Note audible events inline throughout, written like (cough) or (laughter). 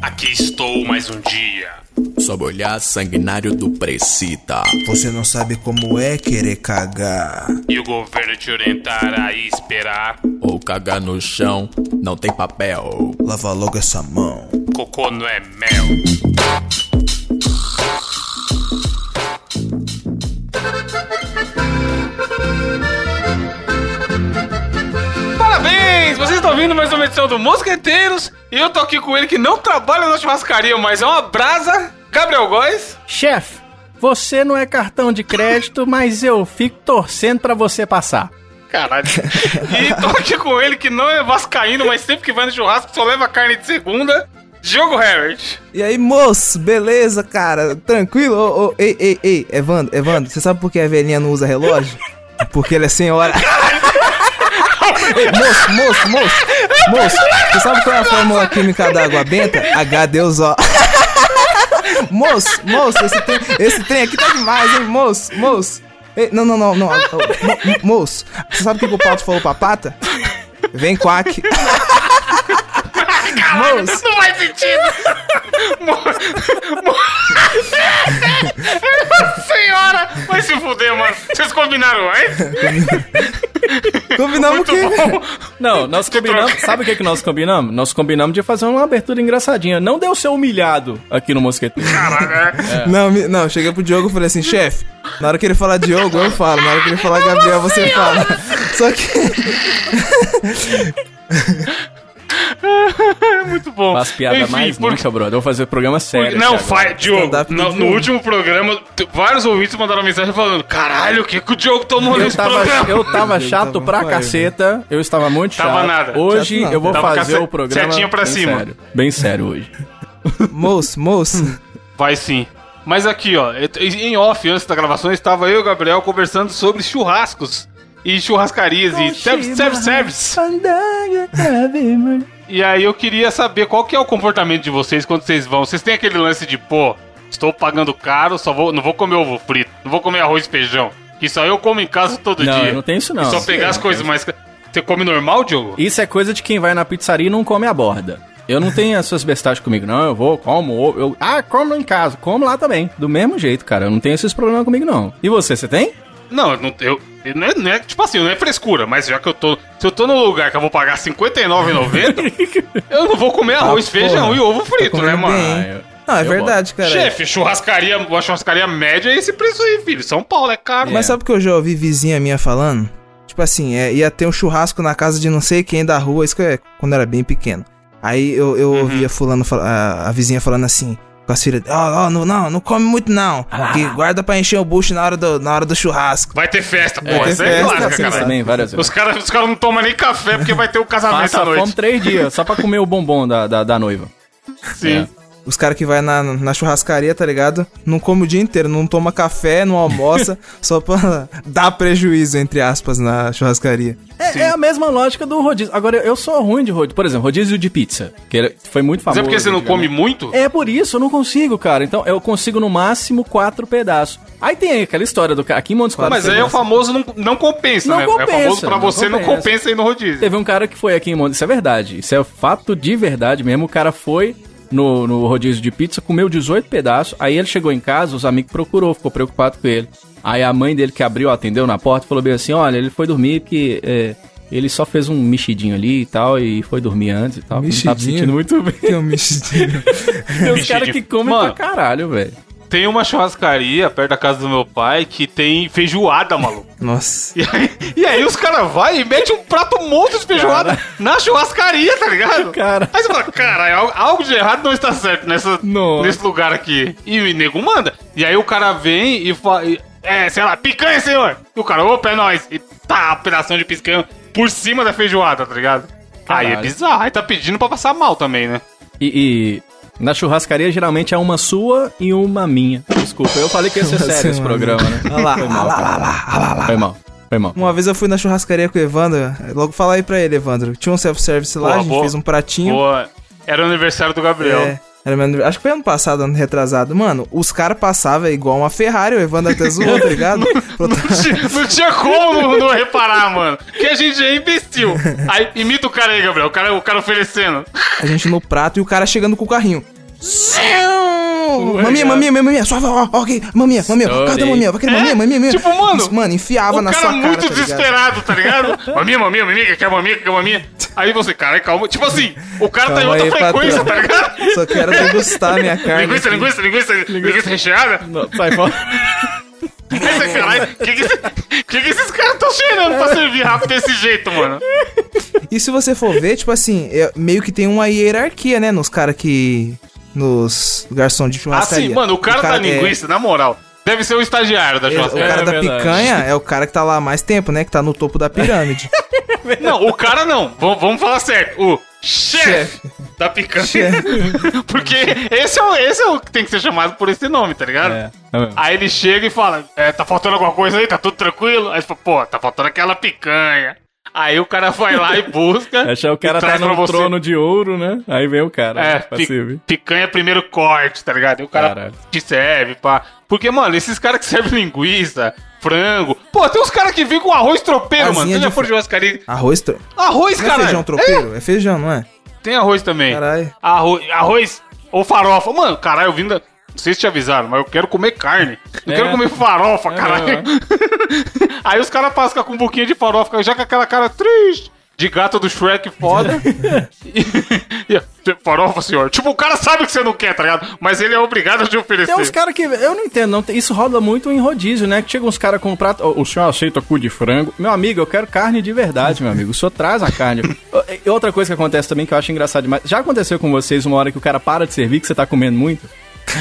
Aqui estou mais um dia. Sob o olhar sanguinário do Precita. Você não sabe como é querer cagar. E o governo te orientará a esperar. Ou cagar no chão, não tem papel. Lava logo essa mão. Cocô não é mel. Vocês estão ouvindo mais uma edição do Mosqueteiros e eu tô aqui com ele que não trabalha na churrascaria, mas é uma brasa, Gabriel Góes. Chefe, você não é cartão de crédito, (laughs) mas eu fico torcendo pra você passar. Caralho. (laughs) E tô aqui com ele que não é vascaíno, mas sempre que vai no churrasco só leva carne de segunda, Diogo Herbert. E aí, moço, beleza, cara? Tranquilo? Ô, ô, ei, ei, ei, Evandro, Evandro, você sabe por que a velhinha não usa relógio? Porque ela é senhora. Ei, (laughs) moço, moço, moço, moço, você sabe qual é a fórmula química da água benta? H2O. (laughs) Moço, moço, esse trem, esse trem aqui tá demais, hein, moço, moço. Ei, não, não, não, não, mo- mo- moço, você sabe o que o Pato falou pra pata? Vem quack. Moço. Não faz sentido! (laughs) Mo- mo- Senhora! Vai se fuder, mano. Vocês combinaram antes? Combinamos Muito que... bom. Não, nós combinamos. Sabe o que, que nós combinamos? Nós combinamos de fazer uma abertura engraçadinha. Não deu ser humilhado aqui no Mosqueteiro. Caralho, é. Não, me- não, cheguei pro Diogo e falei assim, chefe, na hora que ele falar Diogo, eu falo, na hora que ele falar Gabriel, você fala. Só que. (laughs) (laughs) Muito bom. Faz piada Enfim, mais por- nunca, brother. Eu vou fazer programa sério. Não, faz. Diogo. No, no último programa, vários ouvintes mandaram mensagem falando: Caralho, o que, que o Diogo tomou Eu nesse tava, programa? eu tava Eu chato tava pra caceta, eu estava muito chato. Tava nada. Hoje Chato eu vou tava fazer o programa setinha pra bem cima. sério. Bem sério hoje. Moço, moço. Vai sim. Mas aqui, ó, em off, antes da gravação, estava eu e o Gabriel conversando sobre churrascos e churrascarias e service, service, service. E aí eu queria saber qual que é o comportamento de vocês quando vocês vão. Vocês têm aquele lance de, pô, estou pagando caro, só vou, não vou comer ovo frito, não vou comer arroz e feijão. Que só eu como em casa todo Não, dia. eu não tenho isso não. E só pegar as coisas mais. Você come normal, Diogo? Isso é coisa de quem vai na pizzaria e não come a borda. Eu não tenho essas bestagens comigo, não. Eu vou, como. Eu, ah, como em casa. Como lá também. Do mesmo jeito, cara. Eu não tenho esses problemas comigo, não. E você, você tem? Não, eu não, eu- não, é, não é- tipo assim, não é frescura, mas já que eu tô. Se eu tô num lugar que eu vou pagar R$ 59,90, (laughs) eu não vou comer arroz, Ah, feijão porra. e ovo frito, Tá né, comendo mano? bem, hein? Ah, Não, é Eu verdade, cara. Chefe, churrascaria, uma churrascaria média é esse preço aí, filho. São Paulo é caro. Mas sabe o que eu já ouvi vizinha minha falando? Tipo assim, é, ia ter um churrasco na casa de não sei quem da rua, isso que é quando eu era bem pequeno. Aí eu, eu Uhum. ouvia fulano, a, a vizinha falando assim, com as filhas, ó, ó, não, não, não come muito não, que guarda pra encher o bucho na hora do, na hora do churrasco. Vai ter festa, ter Isso é clássica, Isso cara. também, várias vezes. Os caras os cara não tomam nem café porque vai ter o casamento Passa à noite. fome três dias, só pra comer o bombom da, da, da noiva. Sim. Os caras que vai na, na churrascaria, tá ligado? Não come o dia inteiro, não toma café, não almoça, (laughs) só pra dar prejuízo, entre aspas, na churrascaria. É, é a mesma lógica do rodízio. Agora, eu sou ruim de rodízio. Por exemplo, rodízio de pizza, que foi muito Mas famoso. é porque você não come muito? É por isso, eu não consigo, cara. Então, eu consigo no máximo quatro pedaços. Aí tem aquela história do cara. Aqui em Montes Claros. Mas aí é o famoso não, não compensa, Não né? é compensa, famoso pra não você não compensa. compensa ir no rodízio. Teve um cara que foi aqui em Montes. Isso é verdade. Isso é fato de verdade mesmo. O cara foi no, no rodízio de pizza, comeu 18 pedaços. Aí ele chegou em casa, os amigos procurou, ficou preocupado com ele. Aí a mãe dele que abriu, atendeu na porta, falou bem assim: olha, ele foi dormir porque. é, ele só fez um mexidinho ali e tal, e foi dormir antes e tal. Não tava Mexidinho? sentindo muito bem. É um mexidinho. (laughs) Tem uns caras que comem Mano. pra caralho, velho. Tem uma churrascaria perto da casa do meu pai que tem feijoada, maluco. (laughs) Nossa. E aí, e aí os caras vão e metem um prato monstro de feijoada na churrascaria, tá ligado? Cara. Aí você fala, cara, algo, de errado não está certo nessa, Nossa. nesse lugar aqui. E o nego manda. E aí o cara vem e fala, é, sei lá, picanha, senhor. E o cara, opa, é nóis. E tá, pedação de picanha por cima da feijoada, tá ligado? Aí é Caralho. bizarro. Aí tá pedindo pra passar mal também, né? E na churrascaria geralmente é uma sua e uma minha. Desculpa, eu falei que ia ser sério esse programa, né? Olha lá, Foi mal, olha lá, olha lá. Foi mal, foi mal. Uma vez eu fui na churrascaria com o Evandro, logo fala aí pra ele, Evandro. Tinha um self-service lá, Boa, a gente boa. fez um pratinho. Boa. Era o aniversário do Gabriel. É, Era. Acho que foi ano passado, ano retrasado. Mano, os caras passavam igual uma Ferrari, o Evandro até zoou, tá ligado? (laughs) Não tinha, não tinha como não, não reparar, mano. Que a gente é imbecil. Aí imita o cara aí, Gabriel. O cara, o cara oferecendo. A gente no prato e o cara chegando com o carrinho. Maminha, maminha, maminha, suave, ó, ó, ok, maminha, maminha, cadê a maminha? Vai querer maminha, maminha, maminha. Tipo, mano, Isso, mano, enfiava o na cara sua cara, muito tá desesperado, tá ligado? (laughs) maminha, maminha, maminha, que quer maminha, que quer maminha. Aí você, cara, calma. Tipo assim, o cara tá em outra frequência, tá ligado? Só quero degustar minha (laughs) carne. Linguiça, linguiça, linguiça, linguiça recheada. Não, sai fora. (laughs) Caralho, o que, que, esse- que, que esses caras estão cheirando pra servir rápido desse jeito, mano? E se você for ver, tipo assim, é- meio que tem uma hierarquia, né, nos caras que... Nos garçons de churrascaria. Assim, mano, o cara, da é- linguiça, na moral, deve ser o estagiário da é, o churrascaria. cara É da verdade. picanha é o cara que tá lá há mais tempo, né? Que tá no topo da pirâmide. (laughs) Não, o cara não. Vamos, vamos falar certo. O chefe Chefe. da picanha. (laughs) Porque esse é, o, esse é o que tem que ser chamado por esse nome, tá ligado? É, é. Aí ele chega e fala: é, tá faltando alguma coisa aí? Tá tudo tranquilo? Aí ele fala: pô, tá faltando aquela picanha. Aí o cara vai lá e busca. (laughs) Achar o cara tá no você. trono de ouro, né? Aí vem o cara. É, pra pi- servir. picanha primeiro corte, tá ligado? E o cara Caralho. te serve, pá. Porque, mano, esses caras que servem linguiça, frango. Pô, tem uns caras que vêm com arroz tropeiro, mano. Asinha Você já de for fra- churrascaria? Arroz, tro... Arroz, não é cara. feijão tropeiro? É. feijão, não é? Tem arroz também. Caralho. Arroz, arroz ou farofa. Mano, caralho, eu vim da... Se te avisaram, mas eu quero comer carne. Não É. quero comer farofa, É, caralho. (laughs) Aí os caras passam com um buquinho de farofa, já com aquela cara triste. De gato do Shrek foda. (laughs) e, e- farofa, senhor. Tipo, o cara sabe que você não quer, tá ligado? Mas ele é obrigado a te oferecer. Tem uns caras que. Eu não entendo, não. Isso rola muito em rodízio, né? Que chega uns caras com um prato. "Ô, O senhor aceita cu de frango? Meu amigo, eu quero carne de verdade, meu amigo. O senhor traz a carne. (laughs) E outra coisa que acontece também que eu acho engraçado demais. Já aconteceu com vocês uma hora que o cara para de servir que você tá comendo muito?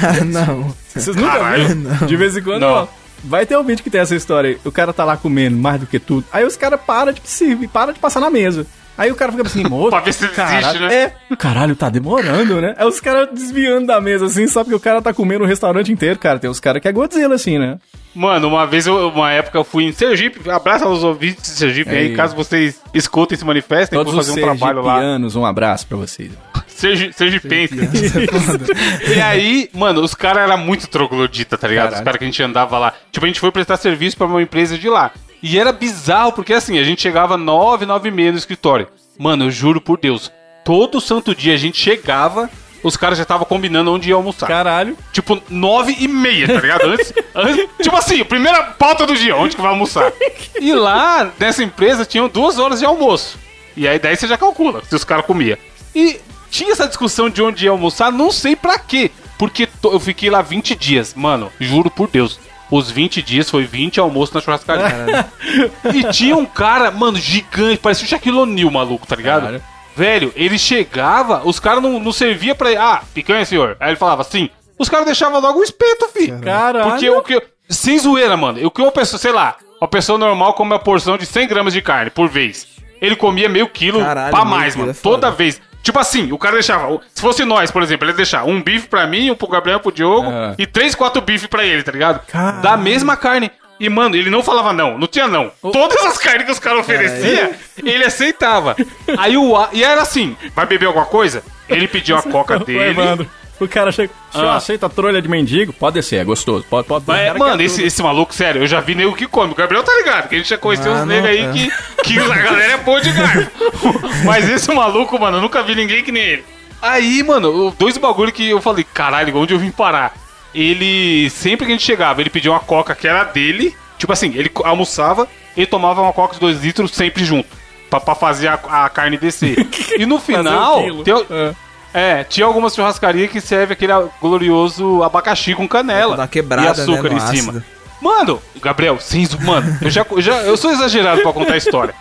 Cara, (laughs) não. Vocês nunca Caralho. viram? De vez em quando, Não. ó, Vai ter um vídeo que tem essa história aí. O cara tá lá comendo mais do que tudo. Aí os caras param de servir, para de passar na mesa. Aí o cara fica assim, moço. (laughs) Pra ver se caralho, desiste, né? É, caralho, tá demorando, né? É os caras desviando da mesa, assim, só porque o cara tá comendo o restaurante inteiro, cara. Tem uns caras que é Godzilla, assim, né? Mano, uma vez, eu- uma época eu fui em Sergipe. Abraço aos ouvintes de Sergipe aí, Ei. caso vocês escutem e se manifestem, Todos vou os fazer um trabalho lá. um abraço pra vocês. Sergi, Sergipense. (laughs) e aí, mano, os caras eram muito troglodita, tá ligado? Os Caralho. caras que a gente andava lá. Tipo, a gente foi prestar serviço pra uma empresa de lá. E era bizarro, porque assim, a gente chegava nove, nove e meia no escritório. Mano, eu juro por Deus, todo santo dia a gente chegava, os caras já estavam combinando onde ia almoçar. Caralho. Tipo, nove e meia, tá ligado? Antes, antes- tipo assim, primeira pauta do dia, onde que vai almoçar? (laughs) E lá, nessa empresa, tinham duas horas de almoço. E aí daí você já calcula se os caras comiam. E tinha essa discussão de onde ia almoçar, não sei pra quê. Porque to- eu fiquei lá 20 dias. Mano, juro por Deus. Os 20 dias foi 20 almoços na churrascaria. (laughs) e tinha um cara, mano, gigante, parecia o Shaquille O'Neal, maluco, tá ligado? Caralho. Velho, ele chegava, os caras não, não servia pra ele. Ah, picanha, senhor. Aí ele falava sim. Os caras deixavam logo o espeto, filho. Caralho. Porque o que. Sem zoeira, mano. O que uma pessoa, sei lá, uma pessoa normal come uma porção de 100 gramas de carne por vez. Ele comia meio quilo Caralho, pra mais, mano. é. Toda vez. Tipo assim, o cara deixava. Se fosse nós, por exemplo, ele ia deixar um bife pra mim, um pro Gabriel, pro Diogo Ah. e três, quatro bifes pra ele, tá ligado? Caralho. Da mesma carne. E, mano, ele não falava não, não tinha não. Todas as carnes que os caras ofereciam, ele aceitava. Aí o. A- E era assim: vai beber alguma coisa? Ele pediu a coca dele. Evandro, o cara chega. O senhor Ah. aceita trolha de mendigo? Pode descer, é gostoso. Pode, pode. Mas, cara mano, esse, esse maluco, sério, eu já vi nego que come. O Gabriel tá ligado, que a gente já conheceu uns Mano, negros aí é. que, que a galera é boa de garfo. (laughs) Mas esse maluco, mano, eu nunca vi ninguém que nem ele. Aí, mano, dois bagulho que eu falei, caralho, onde eu vim parar? Ele, sempre que a gente chegava, ele pedia uma coca que era dele. Tipo assim, ele almoçava, ele tomava uma coca de dois litros sempre junto. Pra, pra fazer a, a carne descer. (laughs) E no final, tem É. é, tinha algumas churrascarias que serve aquele glorioso abacaxi com canela. Dá quebrada, e açúcar né, em cima. ácido. Mano, Gabriel, zo- Mano, eu já, eu já. Eu sou exagerado pra contar a história.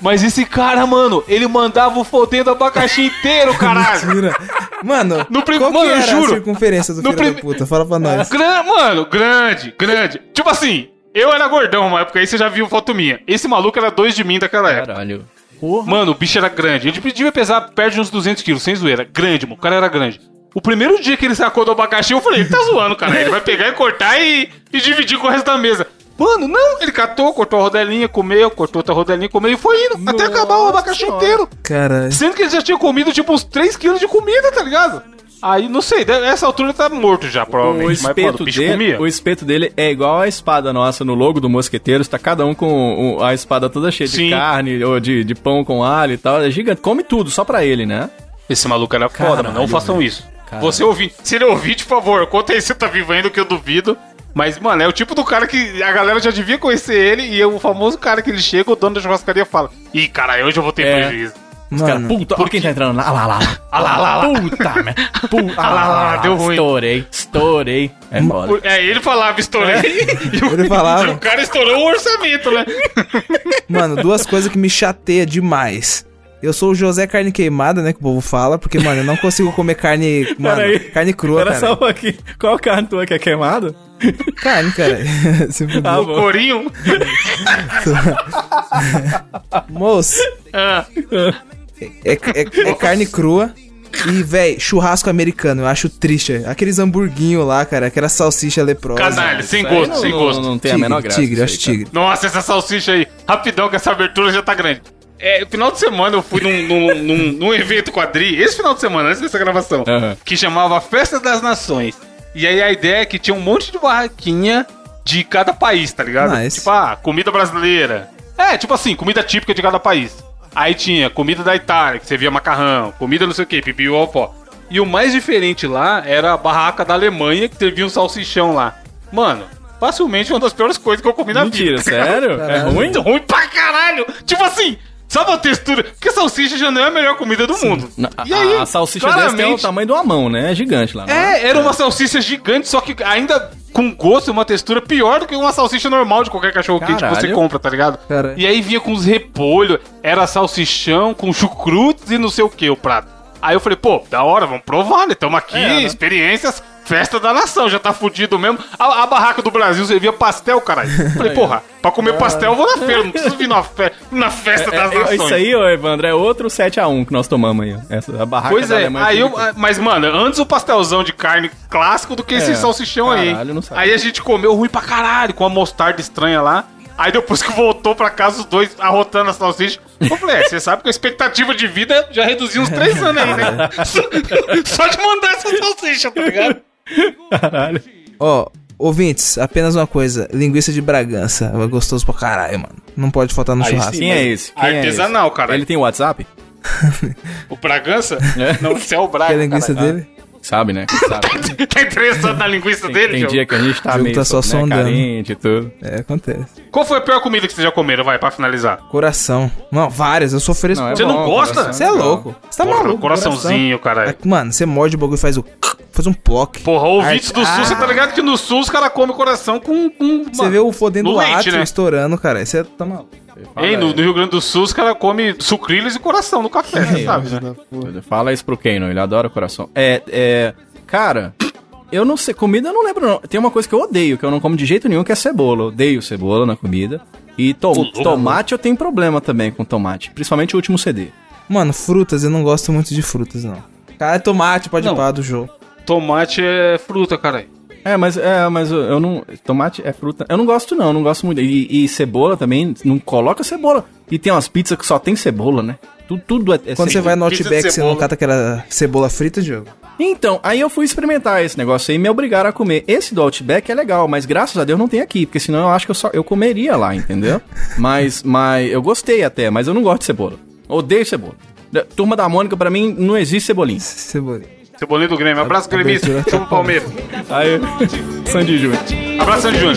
Mas esse cara, mano, ele mandava o fodendo abacaxi inteiro, caralho. Mentira. Mano, No prim- qual Mano, que eu era juro. a circunferência do No filho da prim- puta? Fala pra nós. Gran- mano, grande, grande. Tipo assim, eu era gordão uma época aí, você já viu foto minha. Esse maluco era dois de mim daquela época. Caralho. Mano, o bicho era grande. Ele devia pesar perto de uns 200 quilos, sem zoeira. Grande, mano. O cara era grande. O primeiro dia que ele sacou do abacaxi, eu falei, ele tá zoando, cara. Ele vai pegar e cortar e, e dividir com o resto da mesa. Mano, não. Ele catou, cortou a rodelinha, comeu, cortou outra rodelinha, comeu e foi indo. até acabar o abacaxi Senhora. inteiro. Caralho. Sendo que ele já tinha comido, tipo, uns 3 quilos de comida, tá ligado? Aí, não sei, de- essa altura ele tá morto já, provavelmente. O mas, mano, espeto, o bicho dele, comia. o espeto dele é igual a espada nossa no logo do Mosqueteiro. Está cada um com a espada toda cheia Sim. de carne ou de, de pão com alho e tal. É gigante. Come tudo, só pra ele, né? Esse maluco era foda, Caralho, mano. Não façam isso. Você ouvinte, se ele ouvir, por favor, conta aí se você tá vivo ainda, que eu duvido. Mas, mano, é o tipo do cara que a galera já devia conhecer ele e é o famoso cara que ele chega, o dono da churrascaria fala: Ih, cara, hoje eu vou ter É. prejuízo. Os caras, Mano, puta, olha quem tá entrando lá. Ah lá, lá, lá. Ah lá, lá, lá. Puta, merda. (laughs) Puta, Ah lá, lá, deu ruim. Estourei, estourei. É foda. É, ele falava, estourei. (laughs) E o, Ele falava. (laughs) o cara estourou o orçamento, né? mano, duas coisas que me chateia demais. Eu sou o José Carne Queimada, né, que o povo fala, porque, mano, eu não consigo comer carne, mano, Peraí. carne crua, cara. só um pouquinho. Qual carne tua que é queimada? Carne, cara. Ah, O corinho. Moço, Ah, é, é- é carne crua e, véi, churrasco americano. Eu acho triste. Aqueles hamburguinhos lá, cara, aquela salsicha leprosa. canalha, sem gosto, não, sem não- gosto. Não, tem a Tigre, menor graça. tigre, acho tigre. Nossa, essa salsicha aí. Rapidão, que essa abertura já tá grande. É, final de semana eu fui num, (laughs) num, num- num evento quadri, esse final de semana, antes dessa gravação, Aham. que chamava Festa das Nações. E aí a ideia é que tinha um monte de barraquinha de cada país, tá ligado? Nice. Tipo, ah, comida brasileira. É, tipo assim, comida típica de cada país. Aí tinha comida da Itália, que você via macarrão, comida não sei o que, pipiu, pó. E o mais diferente lá era a barraca da Alemanha, que teve um salsichão lá. Mano, facilmente uma das piores coisas que eu comi na Mentira, vida. ligado? (laughs) sério? É Caralho. ruim? Muito ruim pra caralho! Tipo assim, sabe a textura? Porque salsicha já não é a melhor comida do mundo. Não, E aí, a, a salsicha dessa tem o claramente- tamanho de uma mão, né? É gigante lá. não É, era uma salsicha gigante, só que ainda com gosto e uma textura pior do que uma salsicha normal de qualquer cachorro quente que você compra, tá ligado? Caralho. E aí vinha com os repolhos, era salsichão com chucrutes e não sei o que o prato. Aí eu falei, pô, da hora, vamos provar, né? Tamo aqui, É, né? experiências, festa da nação, já tá fudido mesmo. A, a barraca do Brasil servia pastel, caralho. (laughs) Falei, porra, pra comer pastel eu vou na feira, não preciso vir na, fe na festa das É, é, nações. isso aí, ô Evandro, é outro 7x1 que nós tomamos aí. Essa, a barraca Pois é, aí eu, mas mano, antes o pastelzão de carne clássico do que esse É, salsichão aí. caralho, hein? não sabia. Aí a gente comeu ruim pra caralho, com a mostarda estranha lá. Aí depois que voltou pra casa, os dois arrotando a salsicha. Eu falei, é, você sabe que a expectativa de vida já reduziu uns três anos aí, né? Só, (laughs) só de mandar essa salsicha, tá ligado? Caralho. Ó, ouvintes, apenas uma coisa. Linguiça de Bragança. É gostoso pra caralho, mano. Não pode faltar no Aí churrasco. sim. Quem é esse? Quem é Artesanal, esse? cara. Ele tem WhatsApp? O Bragança? É. Não, esse é o Braga. Que é a linguiça caralho. dele? Sabe, né? (laughs) Sabe. Tá interessado na linguiça Tem, dele, tem dia que a gente tá O jogo meio tá só né, sondando. carente e tudo. É, acontece. Qual foi a pior comida que vocês já comeram, vai, pra finalizar? Coração. Não, várias. Eu sou fresco. é Você não gosta? Você é louco. Você tá Porra, maluco. coraçãozinho, coração. caralho. É, Mano, você morde o bagulho e faz o. Faz um plock. Porra, ouvintes do Ah, Sul, você tá ligado que no Sul os caras comem coração com. Você vê o fodendo átrio né? estourando, cara. Você tá maluco. Fala Hein, no, no Rio Grande do Sul os caras comem sucrilhos e coração no café, você sabe, né? Fala isso pro Keno, ele adora coração. É, é. Cara, eu não sei, comida eu não lembro não. Tem uma coisa que eu odeio, que eu não como de jeito nenhum, que é cebola. Eu odeio cebola na comida. E to- tomate eu tenho problema também com tomate, principalmente o último CD. Mano, frutas, eu não gosto muito de frutas, não. Cara, é tomate, pode Não. ir pá do jogo. Tomate é fruta, caralho. É, mas é, mas eu- não. Tomate é fruta. Eu não gosto, não, eu não gosto muito. E, e cebola também, não coloca cebola. E tem umas pizzas que só tem cebola, né? Tudo, tudo é, é Quando você vai no Outback, você não cebola. cata aquela cebola frita, Diogo? Então, aí eu fui experimentar esse negócio aí e me obrigaram a comer. Esse do Outback é legal, mas graças a Deus não tem aqui, porque senão eu acho que eu só eu comeria lá, entendeu? (laughs) mas, mas eu gostei até, mas eu não gosto de cebola. Odeio cebola. Turma da Mônica, pra mim, não existe cebolinha. Cebola. Cebolinha do Grêmio. Abraço, gremista. abertura Chama o Palmeiras. Aí, Sandy Júnior. Abraço, Sandy Júnior.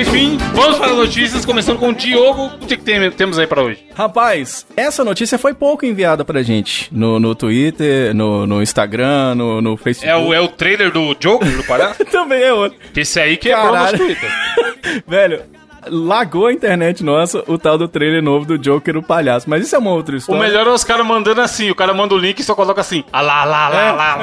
Enfim, vamos para as notícias, começando com o Diogo. O que, que tem- temos aí pra hoje? Rapaz, essa notícia foi pouco enviada pra gente. No, no Twitter, no, no Instagram, no, no Facebook. É o, é o trailer do Joker do Pará? (laughs) Também é outro. Esse aí quebrou nosso Caralho. Twitter. (laughs) Velho, lagou a internet nossa o tal do trailer novo do Joker, o palhaço. Mas isso é uma outra O história. melhor é os caras mandando assim. O cara manda o link e só coloca assim. Ah lá, lá, lá, É, lá.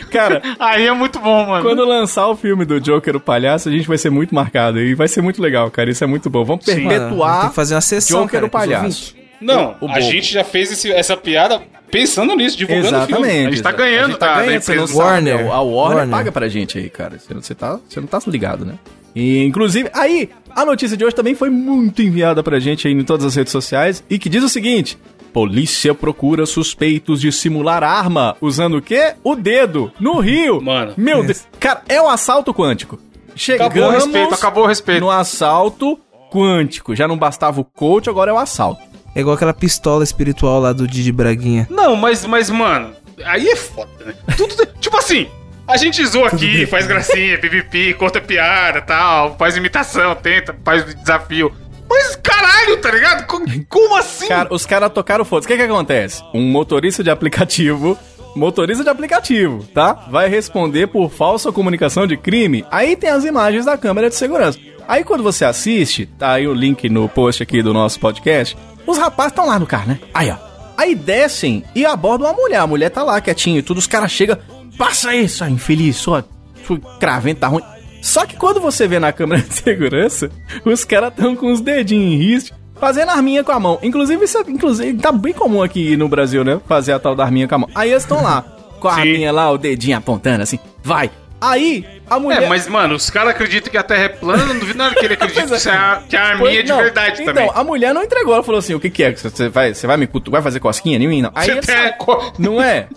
(laughs) Cara, Aí é muito bom, mano. quando lançar o filme do Joker, o palhaço, a gente vai ser muito marcado. E vai ser muito legal, cara. Isso é muito bom. Vamos Mano, perpetuar tem que fazer uma sessão, Joker, cara, o palhaço. Não, o a bobo. gente já fez esse- essa piada pensando nisso, divulgando o filme. Exatamente. A gente tá ganhando, a gente tá ganhando, não empresa. sabe, Warner. A Warner, Warner. paga pra gente aí, cara. Você, você, tá, você não tá ligado, né? E, inclusive, aí, a notícia de hoje também foi muito enviada pra gente aí em todas as redes sociais e que diz o seguinte: Polícia procura suspeitos de simular arma usando o quê? O dedo, no Rio. Mano. Meu Deus. Cara, é um assalto quântico. Chegamos Acabou o respeito, acabou o respeito. no assalto quântico. Já não bastava o coach, agora é o assalto. É igual aquela pistola espiritual lá do Didi Braguinha. Não, mas, mas, mano, aí é foda, né? Tudo, (laughs) tipo assim, a gente zoa aqui, faz gracinha, (laughs) pipipi, conta piada tal, faz imitação, tenta, faz desafio. Mas caralho, tá ligado? Co- Como assim? Cara, os caras tocaram foda. O que que acontece? Um motorista de aplicativo, motorista de aplicativo, tá? Vai responder por falsa comunicação de crime. Aí tem as imagens da câmera de segurança. Aí quando você assiste, tá aí o link no post aqui do nosso podcast, os rapazes estão lá no carro, né? Aí, ó. Aí descem e abordam a mulher. A mulher tá lá quietinha e tudo. Os caras chegam, passa sua infeliz, sua, sua craventa tá ruim. Só que quando você vê na câmera de segurança, os caras estão com os dedinhos em riste, fazendo arminha com a mão. Inclusive, isso é, inclusive, tá bem comum aqui no Brasil, né? Fazer a tal da arminha com a mão. Aí eles estão lá, com a Sim. arminha lá, o dedinho apontando assim, vai. Aí, a mulher... É, mas, mano, os caras acreditam que a Terra é plana, não duvido nada que ele acredita Pois que, é. a, que a arminha é de não. verdade então, também. a mulher não entregou. Ela falou assim: o que, que é? Você vai, você vai me vai fazer cosquinha em mim? Não. Aí Você tem- sai. Não é?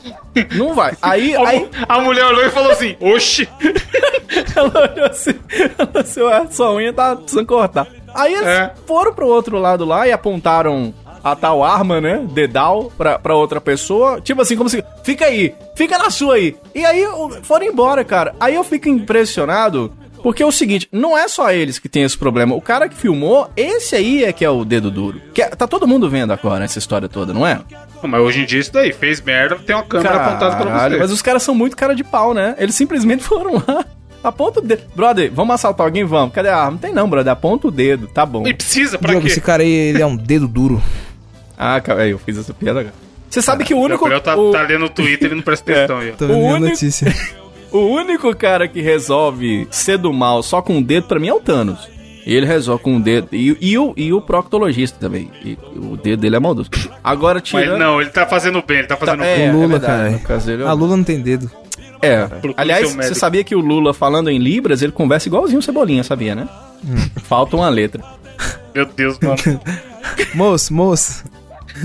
Não vai. Aí, (laughs) A, aí a mulher olhou e falou assim: Oxi, (laughs) ela olhou assim, (laughs) ela assim, "Ué, sua unha tá precisando cortar. Aí eles É. foram pro outro lado lá e apontaram a tal arma, né? Dedal pra, pra outra pessoa. Tipo assim, como se. Fica aí, fica na sua aí. E aí foram embora, cara. Aí eu fico impressionado. Porque é o seguinte, não é só eles que tem esse problema. O cara que filmou, esse aí é que é o dedo duro. Que é- tá todo mundo vendo agora essa história toda, não é? mas hoje em dia isso daí, fez merda, tem uma câmera apontada pra Caralho, você. Mas os caras são muito cara de pau, né? Eles simplesmente (laughs) foram lá. Aponta o dedo. Brother, vamos assaltar alguém? Vamos. Cadê a arma? Não tem não, brother. Aponta o dedo. Tá bom. E precisa, pra Diogo, quê? esse cara aí, ele é um dedo duro. (laughs) Ah, cara, eu fiz essa piada agora. Você sabe que o O único. Gabriel tá, o, tá lendo o Twitter, ele não presta (laughs) É. atenção aí, ó. Tô vendo O a único- notícia. (laughs) o único cara que resolve ser do mal só com o dedo, pra mim, é o Thanos. E ele resolve com o dedo. E, e o, e o proctologista também. E o dedo dele é maldoso. Agora, Mas tirando. não, ele tá fazendo bem, ele tá Tá- fazendo é, bem. O Lula, verdade, cara. dele, eu- A Lula não tem dedo. É. Procure Aliás, você sabia que o Lula, falando em Libras, ele conversa igualzinho o Cebolinha, sabia, né? Falta uma letra. Meu Deus, mano. (laughs) Moço, moço.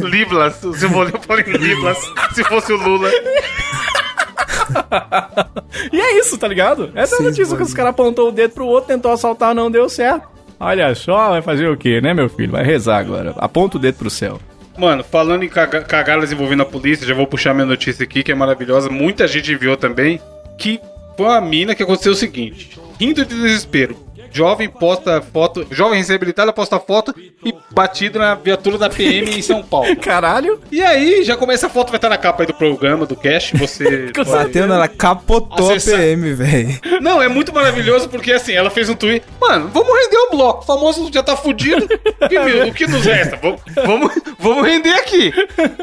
Liblas, o Cebolinha falou em Liblas, se fosse o Lula. E é isso, tá ligado? Essa é a Sim, notícia que os caras apontou o dedo pro outro, tentou assaltar, não deu certo. Olha só, vai fazer o quê, né, meu filho? Vai rezar agora. Aponta o dedo pro céu. Mano, falando em caga cagadas envolvendo a polícia, já vou puxar minha notícia aqui, que é maravilhosa. Muita gente enviou também, que foi uma mina que aconteceu o seguinte. Rindo de desespero. Jovem posta foto, jovem recém-habilitada posta foto e batido na viatura da PM em São Paulo. (laughs) Caralho. E aí, já começa a foto, vai estar na capa aí do programa, do cast, você... (laughs) Bateu nela, capotou Acessar- a PM, velho. Não, é muito maravilhoso porque assim, ela fez um tweet. Mano, vamos render o bloco. O famoso já tá fudido. O que, meu, o que nos resta? Vamos, vamos, vamos render aqui.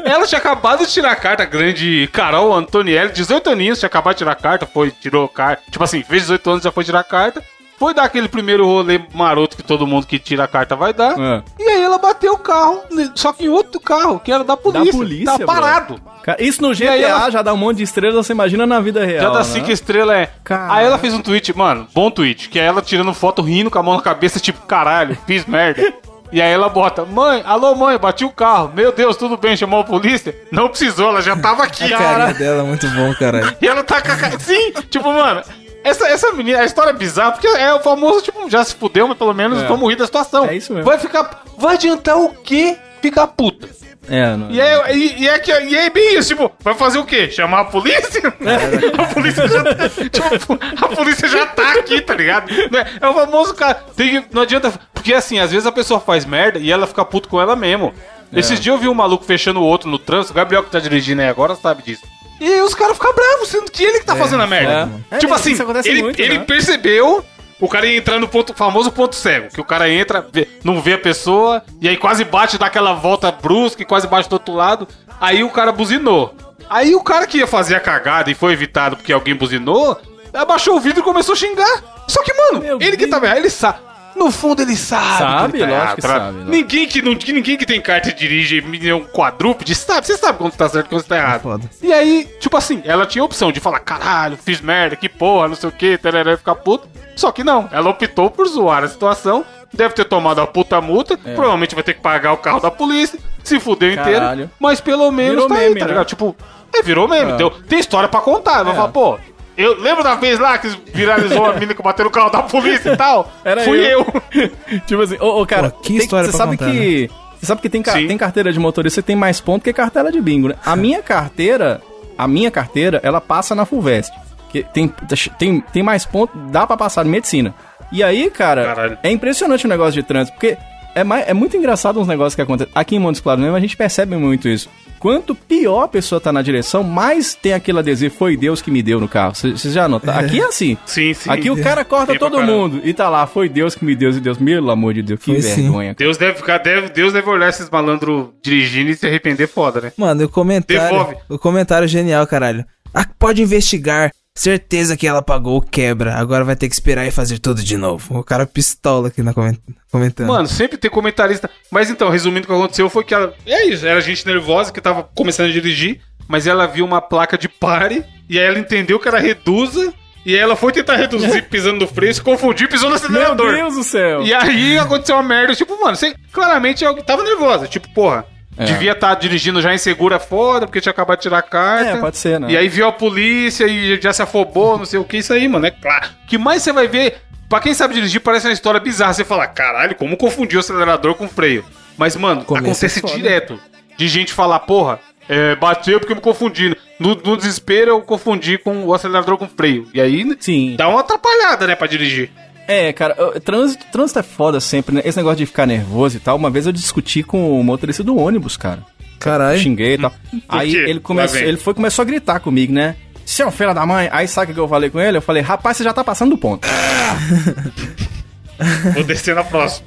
Ela tinha acabado de tirar a carta, a grande Carol Antonielli, 18 aninhos, tinha acabado de tirar a carta, foi, tirou carta. Tipo assim, fez 18 anos, já foi tirar a carta. Foi dar aquele primeiro rolê maroto que todo mundo que tira a carta vai dar. É. E aí ela bateu o carro, só que em outro carro, que era da polícia. polícia, Tá parado. Cara, Isso no GTA ela- já dá um monte de estrelas, você imagina na vida real. Já dá né? 5 estrelas, é. Caralho. Aí ela fez um tweet, mano, bom tweet, que é ela tirando foto rindo com a mão na cabeça, tipo, caralho, fiz merda. E aí ela bota, mãe, alô mãe, bati o carro. Meu Deus, tudo bem, chamou a polícia? Não precisou, ela já tava aqui. A carinha dela é muito bom, caralho. (laughs) E ela tá com a cara. Sim, tipo, mano. Essa, essa menina, a história é bizarra, porque é o famoso, tipo, já se fudeu, mas pelo menos É. vamos rir da situação. É isso mesmo. Vai ficar. Vai adiantar o quê? Ficar puta. É, não. E é, e, e é que, e é bem isso, tipo, vai fazer o quê? Chamar a polícia? (laughs) a polícia já tipo, a polícia já tá aqui, tá ligado? Não É, é o famoso cara, tem não adianta, porque assim, às vezes a pessoa faz merda e ela fica puto com ela mesmo. É. Esses dias eu vi um maluco fechando o outro no trânsito, o Gabriel que tá dirigindo aí agora sabe disso. E aí os caras ficam bravos, sendo que ele que tá fazendo a merda. é. Tipo É, assim, isso acontece ele, muito, ele né? percebeu o cara ia entrar no ponto, famoso ponto cego, que o cara entra, vê- não vê a pessoa, e aí quase bate daquela volta brusca e quase bate do outro lado. Aí o cara buzinou. Aí o cara que ia fazer a cagada e foi evitado porque alguém buzinou, abaixou o vidro e começou a xingar. Só que, mano, Meu ele que Deus. tava errado, ele sabe. No fundo ele sabe. Sabe, que ele tá lógico que sabe, lógico. Ninguém que, não, ninguém que tem carta e dirige é um quadrúpede sabe. Você sabe quando tá certo e quando tá errado. Foda. E aí, tipo assim, ela tinha a opção de falar, caralho, fiz merda, que porra, não sei o que, tereré, ficar puto. Só que não, ela optou por zoar a situação, deve ter tomado a puta multa, É. provavelmente vai ter que pagar o carro da polícia, se fudeu inteiro, mas pelo menos Virou tá meme, aí, tá né? ligado? Tipo, é, virou meme, É. deu- tem história pra contar, vai É. falar, pô... Eu lembro da vez lá que viralizou a mina que bateu no carro da polícia e tal? Era Fui eu. eu. (laughs) tipo assim, ô, ô, cara, Pô, que tem- história você sabe contar, que. Você sabe que tem, Sim. tem carteira de motorista que tem mais ponto que cartela de bingo, né? A minha carteira, a minha carteira, ela passa na Fulvestre. Que tem, tem, tem mais ponto, dá pra passar em medicina. E aí, cara, Caralho. é impressionante o negócio de trânsito, porque é, mais, é muito engraçado uns negócios que acontecem. Aqui em Montes Claros mesmo, a gente percebe muito isso. Quanto pior a pessoa tá na direção, mais tem aquele adesivo, foi Deus que me deu no carro. Vocês já notaram? Aqui é assim. Sim, sim. Aqui o cara corta todo caramba. mundo e tá lá, foi Deus que me deu, e Deus, pelo amor de Deus, que Foi sim. vergonha. Deus deve ficar, deve, Deus deve olhar esses malandros dirigindo e se arrepender foda, né? Mano, o comentário. Devolve. O comentário genial, caralho. Ah, pode investigar. Certeza que ela pagou o quebra. Agora vai ter que esperar e fazer tudo de novo. O cara pistola aqui na coment- comentando. Mano, sempre tem comentarista. Mas então, resumindo, o que aconteceu foi que ela. É isso, era gente nervosa que tava começando a dirigir, mas ela viu uma placa de pare, e aí ela entendeu que era reduza, e aí ela foi tentar reduzir (laughs) pisando no freio, se confundiu e pisou no Meu acelerador. Deus do céu! E aí aconteceu uma merda, tipo, mano, você claramente tava nervosa. Tipo, porra, É. devia estar dirigindo já insegura foda, porque tinha acabado de tirar a carta. É, pode ser, né? E aí viu a polícia e já se afobou, não sei o que, isso aí, mano. É claro. O que mais você vai ver, pra quem sabe dirigir, parece uma história bizarra. Você fala, caralho, como confundiu o acelerador com o freio? Mas, mano, acontece é foda. direto. De gente falar, porra, é, bateu porque eu me confundi. No, no desespero eu confundi com o acelerador com o freio. E aí Sim. dá uma atrapalhada, né, pra dirigir. É, cara, trânsito, trânsito é foda sempre, né? Esse negócio de ficar nervoso e tal. Uma vez eu discuti com o motorista do ônibus, cara. Caralho. Xinguei e tal. Aí quê? ele começou, ele foi começou a gritar comigo, né? Seu filho da mãe. Aí sabe o que eu falei com ele? Eu falei, rapaz, você já tá passando do ponto. (laughs) Vou descer na próxima.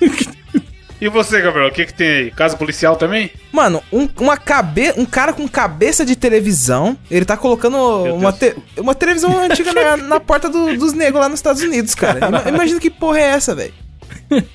(laughs) e você, Gabriel, o que que tem aí? Caso policial também? Mano, um, uma cabe... um cara com cabeça de televisão, ele tá colocando uma, te- uma televisão antiga na, (laughs) na porta do- dos negros lá nos Estados Unidos, cara. Ima- (laughs) Imagina que porra é essa, velho.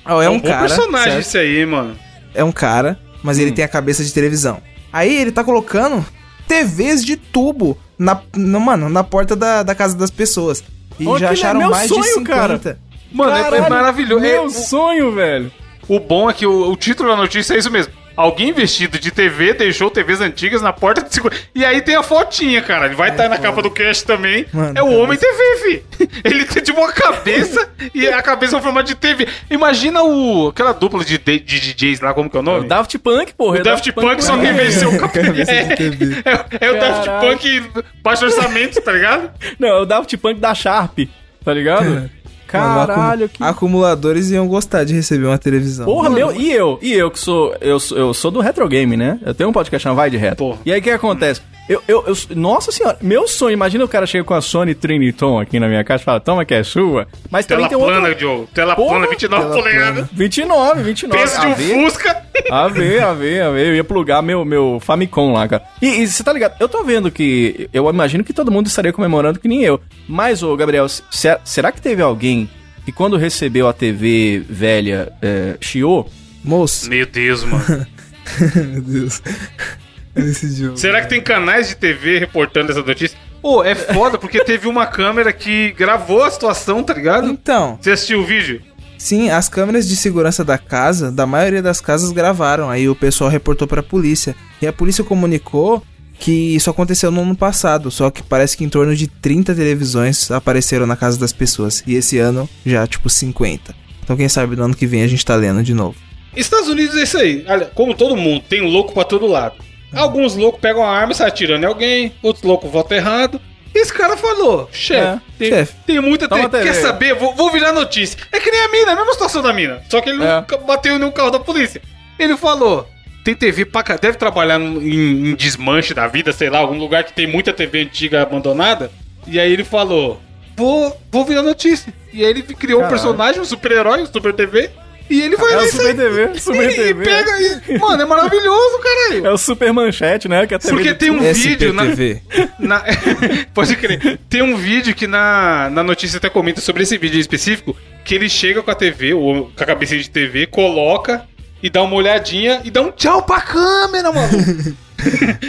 Ó, é um bom cara. personagem certo? esse aí, mano. É um cara, mas Hum. ele tem a cabeça de televisão. Aí ele tá colocando TVs de tubo na, na- mano, na porta da, da casa das pessoas. E Ô, já acharam meu mais de sonho, 50. cara. Mano, é- é Caralho, maravilhoso. É, Meu o- sonho, velho. O bom é que o, o título da notícia é isso mesmo. Alguém vestido de TV deixou TVs antigas na porta de segurança. E aí tem a fotinha, cara. Ele vai estar na capa do cast também. Mano, é o. Homem TV, fi. (laughs) Ele tem tipo uma cabeça e a cabeça é um formato de TV. Imagina o aquela dupla de, de, de DJs lá, como que é o O nome? Daft Punk, porra. O Daft Punk só que é. venceu o campeão. Cabeça (laughs) de TV. (laughs) É, é o Daft. Punk baixo orçamento, tá ligado? Não, é o Daft Punk da Sharp, tá ligado? Caralho, que... Acumuladores iam gostar de receber uma televisão. Porra, Mano, meu, e eu? E eu que sou, eu, sou- eu sou do retro game, né? Eu tenho um podcast chamado Vai de Retro. Porra. E aí o que acontece? Eu, eu, eu- nossa senhora, meu sonho, imagina o cara chega com a Sony Triniton aqui na minha casa e fala, toma que é sua. Mas Tela também tem plana, outro... Diogo. Tela Porra, plana, 29 tela polegadas. 29, 29. Peso de um ver, Fusca. a ver, a ver, a ver. Eu ia plugar meu, meu Famicom lá, cara. E, você tá ligado? Eu tô vendo que. Eu imagino que todo mundo estaria comemorando que nem eu. Mas, ô, Gabriel, se- será que teve alguém que quando recebeu a TV velha é, chiou? Moço. Meu Deus, mano. (laughs) Meu Deus. (laughs) Jogo. Será que tem canais de TV reportando essa notícia? Pô, é foda porque (laughs) teve uma câmera que gravou a situação, tá ligado? Então, Você assistiu o vídeo? sim, as câmeras de segurança da casa, da maioria das casas gravaram. Aí o pessoal reportou pra polícia. E a polícia comunicou que isso aconteceu no ano passado, só que parece que em torno de 30 televisões apareceram na casa das pessoas. E esse ano já, tipo, 50. Então quem sabe no ano que vem a gente tá lendo de novo. Estados Unidos é isso aí. Olha, como todo mundo, tem um louco pra todo lado. Alguns loucos pegam a arma e saem atirando em alguém, outros loucos votam errado. Esse cara falou, chefe, É, tem, chefe. tem muita... Tem, TV. quer saber? Vou, vou virar notícia. É que nem a mina, a mesma situação da mina. Só que ele É. nunca bateu em nenhum carro da polícia. Ele falou, tem TV pra cá, deve trabalhar em, em desmanche da vida, sei lá, algum lugar que tem muita TV antiga abandonada. E aí ele falou, vou, vou virar notícia. E aí ele criou um Caralho. personagem, um super-herói, um super TV. E ele vai É lá o e Super sai- TV, Super e, TV. E pega e... Mano, é maravilhoso, caralho. É o Super Manchete, né? Que é Porque tem um vídeo na, SPTV. (laughs) na- (laughs) Pode crer. Tem um vídeo que na, na notícia até comenta sobre esse vídeo em específico. que ele chega com a TV, ou com a cabecinha de TV, coloca e dá uma olhadinha e dá um tchau pra câmera, mano. (laughs)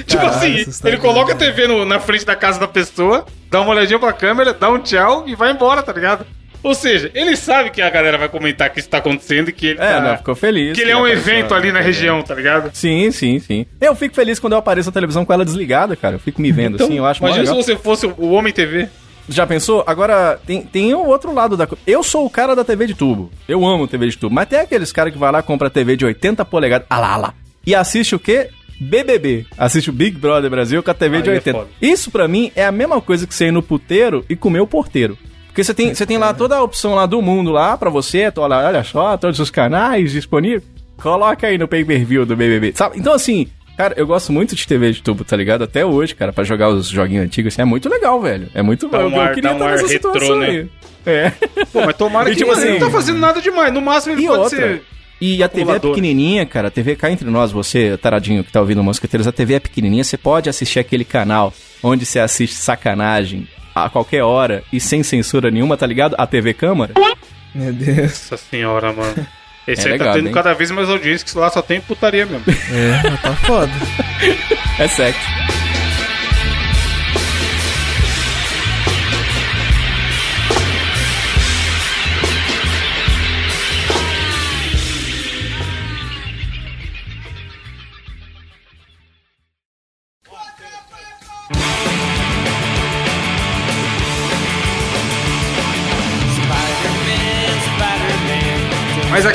tipo Caralho, assim, ele coloca a TV no- na frente da casa da pessoa, dá uma olhadinha pra câmera, dá um tchau e vai embora, tá ligado? Ou seja, ele sabe que a galera vai comentar que isso tá acontecendo e que ele É, tá... não, ficou feliz. que ele é um evento ali na TV. região, tá ligado? Sim, sim, sim. Eu fico feliz quando eu apareço na televisão com ela desligada, cara. Eu fico me vendo assim, eu acho mó Imagina se você fosse o Homem TV. Já pensou? Agora, tem, tem o outro lado da. Eu sou o cara da TV de tubo. Eu amo TV de tubo. Mas tem aqueles caras que vai lá, compra TV de 80 polegadas. Ah lá, ah lá. E assiste o quê? BBB. Assiste o Big Brother Brasil com a TV de Aí é 80. foda. Isso pra mim é a mesma coisa que você ir no puteiro e comer o porteiro. Porque você tem, você tem lá toda a opção lá do mundo lá pra você, tô lá, olha só, todos os canais disponíveis. Coloca aí no pay-per-view do BBB, sabe? Então assim, cara, eu gosto muito de TV de tubo, tá ligado? Até hoje, cara, pra jogar os joguinhos antigos, assim, é muito legal, velho. É muito eu, um ar- dá um estar ar nessa retrô, situação né? aí. É. Pô, mas tomara (laughs) E que tipo mano, ele assim- não tá fazendo nada demais. No máximo ele E pode outra. ser... E a TV é pequenininha, cara. A TV cá entre nós, você, taradinho que tá ouvindo Mosqueteiros, a TV é pequenininha. Você pode assistir aquele canal onde você assiste sacanagem a qualquer hora e sem censura nenhuma, tá ligado? A TV Câmara. Meu Deus. Nossa senhora, mano. Esse É aí tá legal, tendo hein? cada vez mais audiência, que lá só tem putaria mesmo. É, tá foda. É sexo.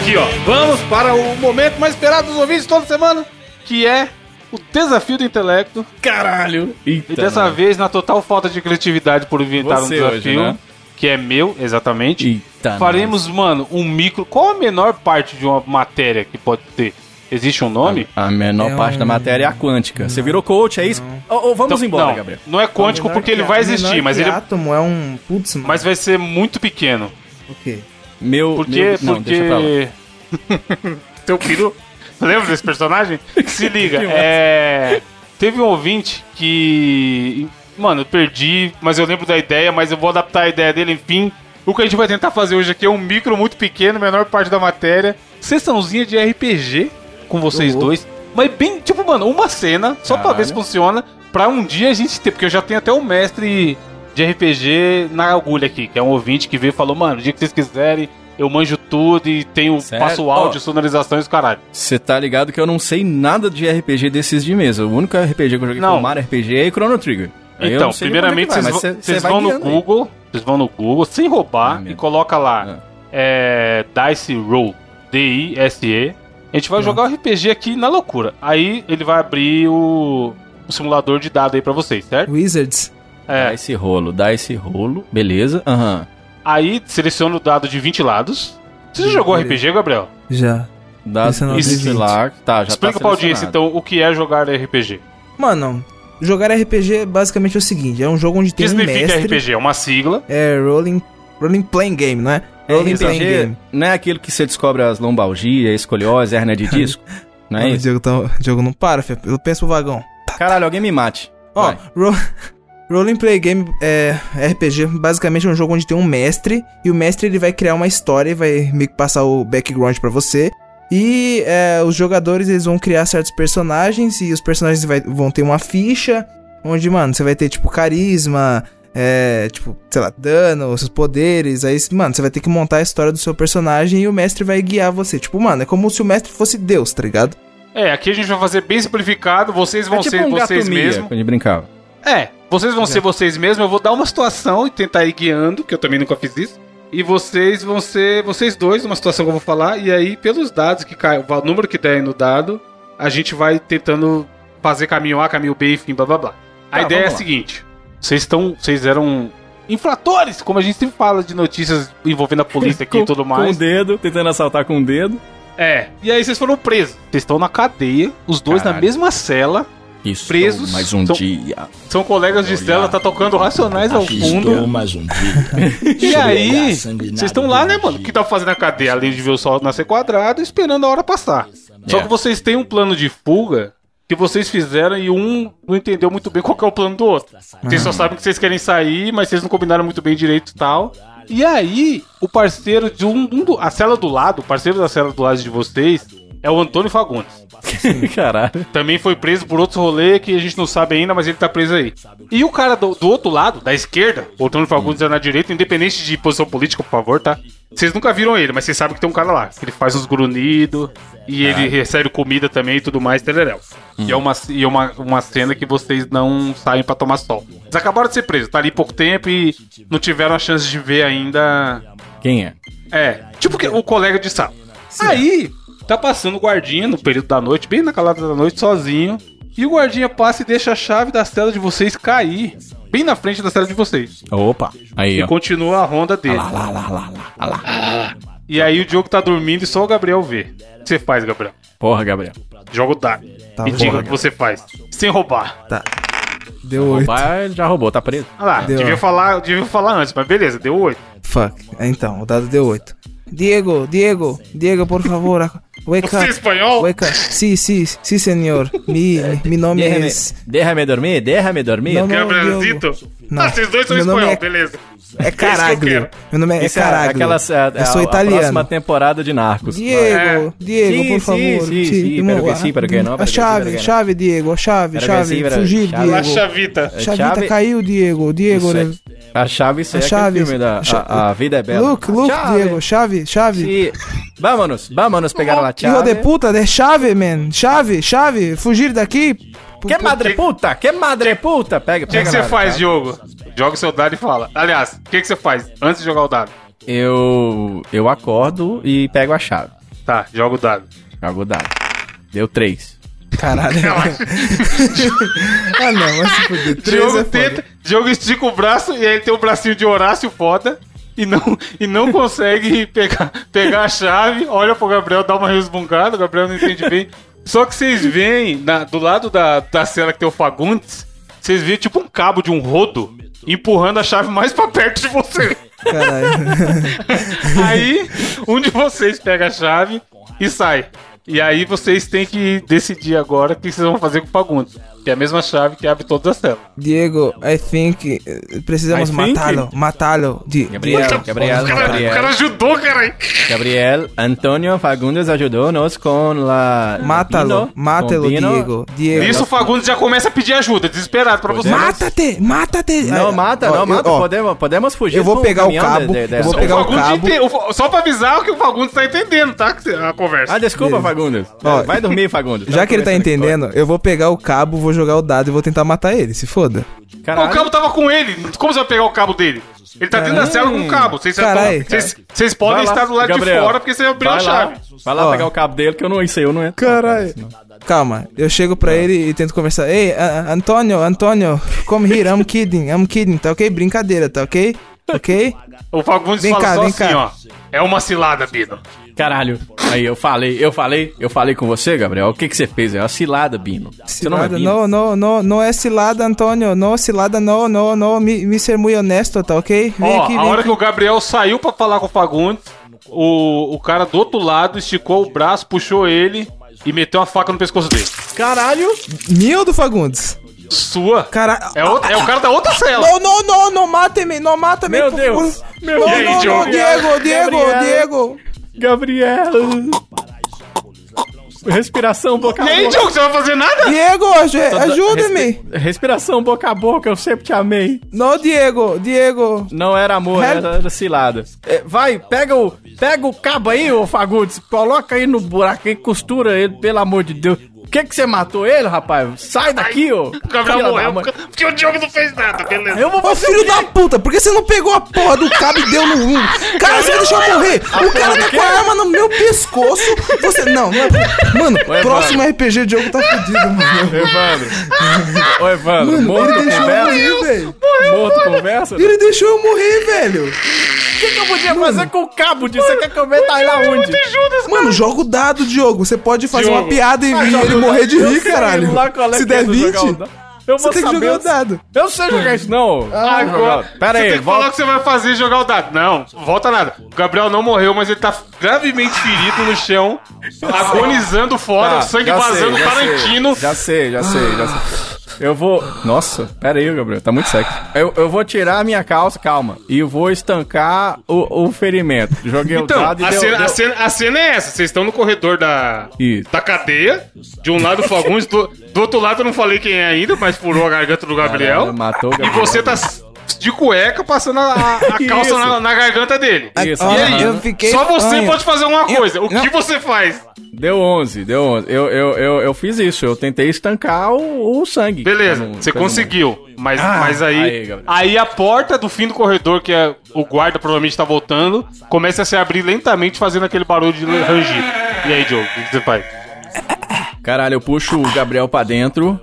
Aqui, ó, vamos para o momento mais esperado dos ouvintes toda semana, que é o desafio do intelecto. Caralho. E dessa vez, na total falta de criatividade por inventar Você um hoje, desafio, né? que é meu, exatamente. Eita, Faremos, mano, um micro. Qual a menor parte de uma matéria que pode ter? Existe um nome? A menor É parte um- da matéria é a quântica. Você virou coach, é isso? Ô, vamos Então, embora, não, Gabriel. Não é quântico porque que ele vai existir, mas ele átomo é um... Putz, mano. mas vai ser muito pequeno. O quê? Meu. Porque, meu... Não, deixa pra lá. porque... (laughs) Teu peru... Lembra desse personagem? Se liga, é... Teve um ouvinte que... Mano, eu perdi, mas eu lembro da ideia, mas eu vou adaptar a ideia dele, enfim. O que a gente vai tentar fazer hoje aqui é um micro muito pequeno, menor parte da matéria. Sessãozinha de RPG com vocês Uhum. dois. Mas bem, tipo, mano, uma cena, só pra ver se Caralho. funciona, pra um dia a gente ter, porque eu já tenho até o mestre de RPG na agulha aqui, que é um ouvinte que veio e falou, mano, o dia que vocês quiserem, eu manjo tudo e tenho, Sério? passo áudio, Ó. sonorizações, caralho. Você tá ligado que eu não sei nada de RPG desses de mesa. O único RPG que eu joguei Não. foi o Mario RPG e Chrono Trigger. Então, primeiramente é vocês vão, mas cê- vocês cê vai vão no. Google, vocês vão no Google, sem roubar, Ah, e coloca lá, é, Dice Roll, D-I-S-E. A gente vai jogar o RPG aqui na loucura. Aí ele vai abrir o, o simulador de dado aí pra vocês, certo? Wizards. Dá É. esse rolo, dá esse rolo, beleza. Aham. Aí seleciona o dado de 20 lados. Você já jogou. RPG, Gabriel? Já. É D20. lá, tá, já Explica tá pra audiência, então, o que é jogar RPG. Mano, jogar RPG basicamente é o seguinte: é um jogo onde O que tem um significa mestre. RPG? É uma sigla. É Rolling, rolling Playing Game, não é? Rolling Playing RPG Game. não é aquilo que você descobre as lombalgias, escoliose, hernia de (laughs) disco? Não é Mano, o isso? Diego, tá, o Diego não para, filho. Eu penso pro vagão. Caralho, alguém me mate. Ó, Vai. ro Rolling Play Game é RPG, basicamente é um jogo onde tem um mestre e o mestre ele vai criar uma história e vai meio que passar o background pra você. E é, os jogadores eles vão criar certos personagens e os personagens vai- vão ter uma ficha onde, mano, você vai ter tipo carisma, é, tipo, sei lá, dano, seus poderes. Aí, mano, você vai ter que montar a história do seu personagem e o mestre vai guiar você. Tipo, mano, é como se o mestre fosse Deus, tá ligado? É, aqui a gente vai fazer bem simplificado. Vocês vão é tipo ser um vocês mesmos. quando a gente brincava. É, vocês vão ser vocês mesmos. Eu vou dar uma situação e tentar ir guiando, que eu também nunca fiz isso. E vocês vão ser vocês dois, uma situação que eu vou falar. E aí, pelos dados que caem, o número que der aí no dado, a gente vai tentando fazer caminho A, caminho B, enfim, blá blá blá. A Tá, ideia é a seguinte: vocês estão. Vocês eram infratores, como a gente sempre fala de notícias envolvendo a polícia aqui e (laughs) tudo Com o mais. dedo, tentando assaltar com o dedo. É. E aí vocês foram presos. Vocês estão na cadeia, os dois na Caralho. mesma cela. Isso. Presos, Mais um são- dia. São colegas de cela, tá tocando racionais ao fundo. mais um dia. (laughs) E aí, vocês estão lá, né, mano? O que tá fazendo na cadeia? Além de ver o sol nascer quadrado, esperando a hora passar. Só É. que vocês têm um plano de fuga que vocês fizeram e um não entendeu muito bem qual é o plano do outro. Vocês só sabem que vocês querem sair, mas vocês não combinaram muito bem direito e tal. E aí, o parceiro de um, um do, a cela do lado, o parceiro da cela do lado de vocês, é o Antônio Fagundes. (laughs) Caralho. Também foi preso por outros rolês que a gente não sabe ainda, mas ele tá preso aí. E o cara do, do outro lado, da esquerda, o Antônio Fagundes é na direita, independente de posição política, por favor, tá? Vocês nunca viram ele, mas vocês sabem que tem um cara lá. Que ele faz uns grunhidos e ele recebe comida também e tudo mais, tereréu. E é, uma, e é uma, uma cena que vocês não saem pra tomar sol. Eles acabaram de ser presos, tá ali pouco tempo e não tiveram a chance de ver ainda. Quem é? É, tipo que- o colega de sala. Aí, tá passando o guardinha no período da noite, bem na calada da noite, sozinho. E o guardinha passa e deixa a chave da cela de vocês cair. Bem na frente da cela de vocês. Opa. Aí, E ó. continua a ronda dele. Lá, lá, lá, lá, lá, lá. E aí o Diogo tá dormindo e só o Gabriel vê. O que você faz, Gabriel? Porra, Gabriel. Joga o dado. Tá e bom, diga o que Gabriel. você faz. Sem roubar. Tá. Deu oito. Roubar, ele já roubou, tá preso. Ah lá, Deu. devia falar, devia falar antes, mas beleza, deu oito. Fuck. Então, o dado deu 8. Diego, Diego, Diego, por favor. (laughs) ac- Wake Você é up. espanhol? Wake up. Sí, sí, sí, senhor. Mi, mi nome Déjame, es. déjame dormir, déjame dormir. Não, não. Gabrielzito? Não. Ah, vocês dois são espanhol, é- beleza. É Caraglio. Meu nome é, é Isso é Caraglio. aquela, é, Eu sou a, A italiano. próxima temporada de Narcos. Diego, Diego, Sim, por sim, favor. sim, sim, pero que pero que pero A chave, chave, Diego, a chave, chave. Fugir, Diego. chavita. Chavita Chave- caiu, Diego. Diego. A chave, isso A é chave. filme da a, a Vida é Bela. Look, Chave. Diego. Chave, chave. Sí. Vámonos, vámonos pegar a Hijo chave. de puta, de chave, man. Chave, chave. Fugir daqui. Que madre puta, que madre puta. Pega, O que, pega que você faz, chave. Diogo? Joga o seu dado e fala. Aliás, o que, que você faz antes de jogar o dado? Eu, eu acordo e pego a chave. Tá, joga o dado. Jogo o dado. Deu três. Caralho. (laughs) ah, não, vai se fuder. Diogo é tenta, Diogo estica o braço e aí ele tem um bracinho de Horácio foda e não, e não consegue (laughs) pegar, pegar a chave. Olha pro Gabriel, dá uma resmungada, o Gabriel não entende bem. Só que vocês veem, na- do lado da, da cela que tem o Fagundes, vocês veem tipo um cabo de um rodo empurrando a chave mais pra perto de você. Caralho. (laughs) Aí, um de vocês pega a chave e sai. E aí vocês têm que decidir agora o que vocês vão fazer com o Fagundes. Que é a mesma chave que abre todas as telas. Diego, I think eh, precisamos matá-lo. Matá-lo. Gabriel, Diego. Gabriel, O cara, o Gabriel. cara ajudou, cara. Gabriel, Antonio Fagundes ajudou-nos com la... Mátalo, mátalo, vino. Diego. Diego. Nisso o Fagundes já começa a pedir ajuda, desesperado pra você. Mátate, mátate. Não mata, ó, não mata. ó, podemos, podemos fugir eu vou pegar o cabo, de- de- eu vou pegar o cabo. o- Só pra avisar que o Fagundes tá entendendo, tá? A conversa. Ah, desculpa, Fagundes. Ó, Vai dormir, Fagundes. Já que ele tá entendendo, eu vou pegar o cabo, vou jogar o dado e vou tentar matar ele, se foda. Caralho. o cabo tava com ele. Como você vai pegar o cabo dele? Ele tá dentro da cela com o cabo. Vocês Carai. vocês- vocês podem lá, estar do lado Gabriel. de fora porque você abriu a lá, chave. vai lá Ó. pegar o cabo dele, que eu não, isso aí eu não entro. Caralho. Calma, eu chego pra ele e tento conversar. Ei, A- Antônio, Antônio, come here, I'm kidding, I'm kidding, tá ok? Brincadeira, tá ok? Ok? O Fagundes Vem fala cá, só vem assim, cá. ó. É uma cilada, Bino. Caralho. Aí eu falei, eu falei, eu falei com você, Gabriel. O que que você fez? É uma cilada, Bino. Você não é Cilada, Bino. não, não, não, é cilada, Antônio, não, cilada, não, não, não, me, me ser muito honesto, tá ok? Vem Ó, aqui, a hora aqui. que o Gabriel saiu pra falar com o Fagundes, o, o cara do outro lado esticou o braço, puxou ele e meteu uma faca no pescoço dele. Caralho. Minha ou do Fagundes? Sua. Cara... É, outro- é o cara da outra cela. Não, não, não, não mate-me, não mate-me. Meu por Deus. Meu não, Deus. não, não. Diego, Diego, Gabriel. Diego. Gabriel. Respiração boca a E aí, boca. Diogo, você vai fazer nada? Diego, aju- ajude-me. Respi- Respiração boca a boca, eu sempre te amei. Não, Diego, Diego. Não era amor, Help. era cilada. É, vai, pega o, pega o cabo aí, ô Fagundes. Coloca aí no buraco e costura ele, pelo amor de Deus. Que que você matou ele, rapaz? Sai daqui, ô. O Gabriel morreu porque o Diogo não fez nada, beleza. Eu vou Ô filho da puta, por que você não pegou a porra do cabo e deu no um? Cara, você vai deixar eu morrer. O cara tá com a arma no meu pescoço. Você. Não, não é. Mano, próximo RPG Diogo tá fudido, mano. Evandro. Ô, Evandro, Mano, morto ele deixou eu conversa? morrer, velho. Morto conversa? O Ele deixou eu morrer, velho. que, que eu podia fazer com o cabo disso? Você quer que eu meta ele aonde? Mano, joga o dado, Diogo. Você pode fazer Diogo. uma piada e, Ah, joga ele o morrer de rir, caralho. lá qual é Se é der do 20, jogar o dado. Eu você vou tem que saber jogar o dado. Eu sei jogar isso, não. Agora, Pera você aí, tem que falar o volta. que você vai fazer e jogar o dado. Não, volta nada. O Gabriel não morreu, mas ele tá gravemente ferido no chão, agonizando fora, Tá, o sangue vazando, sei. Tarantino. Já sei, já sei, já sei. Eu vou. Nossa, pera aí, Gabriel, tá muito sexy. Eu, eu vou tirar a minha calça, calma, e eu vou estancar o, o ferimento. Joguei Então, o dado e a, deu, cena, deu- a, cena, a cena é essa. Vocês estão no corredor da, Isso. da cadeia. De um lado o Fagundes, do, do outro lado eu não falei quem é ainda, mas furou a garganta do Gabriel. Caralho, matou o E Gabriel. você tá de cueca passando a, a- (laughs) calça na, na garganta dele. Isso, E aí? eu fiquei Só você pode fazer uma Eu- coisa. O não. que você faz? Deu 11, deu 11. Eu, eu, eu, eu fiz isso, eu tentei estancar o, o sangue. Beleza, você conseguiu. Mas, Ah, mas aí, aí, aí, a porta do fim do corredor, que é o guarda provavelmente tá voltando, começa a se abrir lentamente, fazendo aquele barulho de rangido. E aí, Diogo, o que você faz? Caralho, eu puxo o Gabriel pra dentro,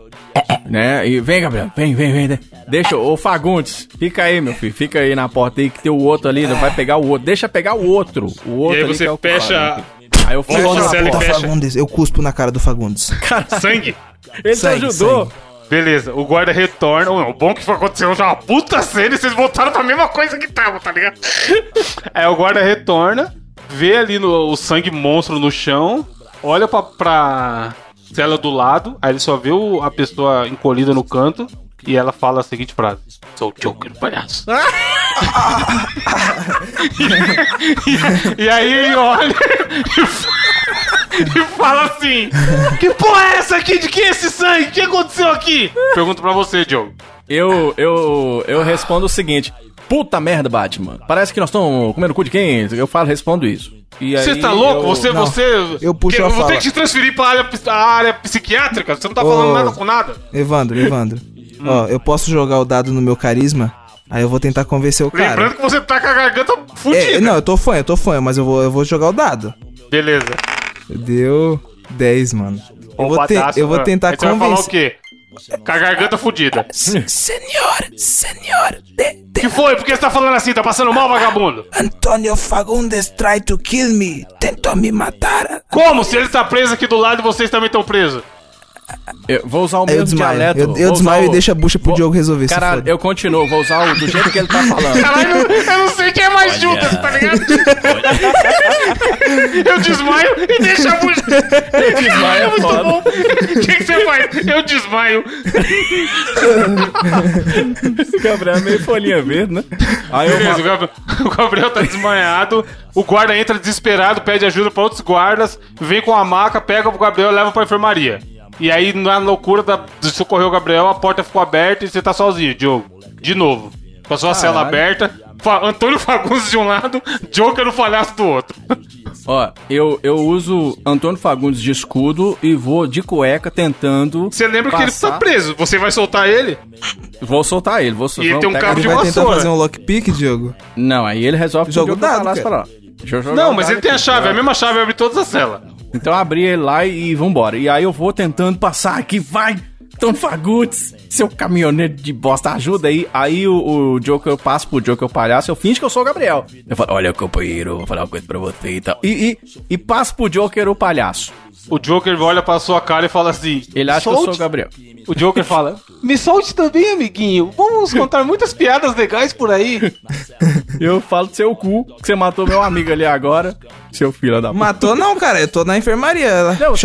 né? E vem, Gabriel, vem, vem, vem. de- Deixa, ô Fagundes, fica aí, meu filho, fica aí na porta aí que tem o outro ali, vai pegar o outro. Deixa pegar o outro. O outro E aí você que é o fecha- né? Aí eu Fecha fecho a e porta. fecha. Fagundes, eu cuspo na cara do Fagundes. Sangue? Ele te Sangue, ajudou. sangue. Beleza, o guarda retorna. O bom que aconteceu já uma puta cena e vocês voltaram pra mesma coisa que tava, tá ligado? (laughs) Aí o guarda retorna, vê ali no, o sangue monstro no chão, olha pra, pra cela do lado, aí ele só vê o- a pessoa encolhida no canto e ela fala a seguinte frase: Sou o Joker, palhaço. (laughs) e, e aí ele olha e fa- (laughs) e fala assim: Que porra é essa aqui? De que é esse sangue? O que aconteceu aqui? Pergunto pra você, Diogo. Eu, eu, eu respondo o seguinte. Puta merda, Batman. Parece que nós estamos comendo cu de quem? Eu falo, respondo isso. Você tá louco? eu- Você, Não, você. eu puxo que- a vou ter que te transferir pra área, a área psiquiátrica? Você não tá falando Ô. nada com nada? Evandro, Evandro. Hum. Ó, eu posso jogar o dado no meu carisma? Aí eu vou tentar convencer o cara. Lembrando que você tá com a garganta fudida. É, não, eu tô fã, eu tô fã, mas eu vou, eu vou jogar o dado. Beleza. Deu 10, mano. Eu vou, te- eu vou tentar Aí você vai falar o convencer. quê? Com a garganta fudida. Senhor, senhor, de, de que foi? Por que você tá falando assim? Tá passando mal, vagabundo? Antônio Fagundes tried to kill me. Tentou me matar. Como? Se ele tá preso aqui do lado e vocês também estão presos. Eu vou usar o Aí eu meu desmaio. dialeto. Eu, eu desmaio o- e deixo a bucha pro vou- Diogo resolver. Caralho, eu continuo, vou usar o do jeito que ele tá falando. Caralho, eu não sei quem é mais Judas, tá ligado? Eu desmaio e deixo a bucha. Desmaio é muito foda. bom. O que, que você faz? Eu desmaio. Esse Gabriel é meio folhinha verde, né? Aí eu Beleza, o Gabriel, o Gabriel tá desmaiado. O guarda entra desesperado, pede ajuda pra outros guardas, vem com a maca, pega o Gabriel e leva pra enfermaria. E aí, na loucura da, de socorrer o Gabriel, a porta ficou aberta e você tá sozinho, Diogo. De novo. Com a sua cela aberta. Fa- Antônio (laughs) Fagundes de um lado, Joker no palhaço do outro. Ó, eu, eu uso Antônio Fagundes de escudo e vou de cueca tentando. Você lembra que ele passar- tá preso. Você vai soltar ele? Vou soltar ele, vou soltar. E ele tem um cabo de vai tentar vassoura. fazer um lockpick, Diogo? Não, aí ele resolve Joga o pedir outro dado, pra lá. Deixa eu jogar Não, mas ele tem a chave, tá? a mesma chave abre todas as celas. Então eu abri ele lá e, vambora. E aí eu vou tentando passar aqui, vai! Antônio Fagundes, seu caminhoneiro de bosta, ajuda aí. Aí o, o Joker, eu passo pro Joker, o palhaço, eu finge que eu sou o Gabriel. Eu falo, olha, companheiro, vou falar uma coisa pra você e tal. E, e, e passo pro Joker, o palhaço. O Joker olha pra sua cara e fala assim: Ele acha que eu sou o "Solte." Gabriel. O Joker fala: Me solte também, amiguinho. Vamos contar muitas piadas legais por aí. (laughs) Eu falo do seu cu, que você matou meu amigo ali agora, seu filho da puta. Matou não, cara. Eu tô na enfermaria. Não,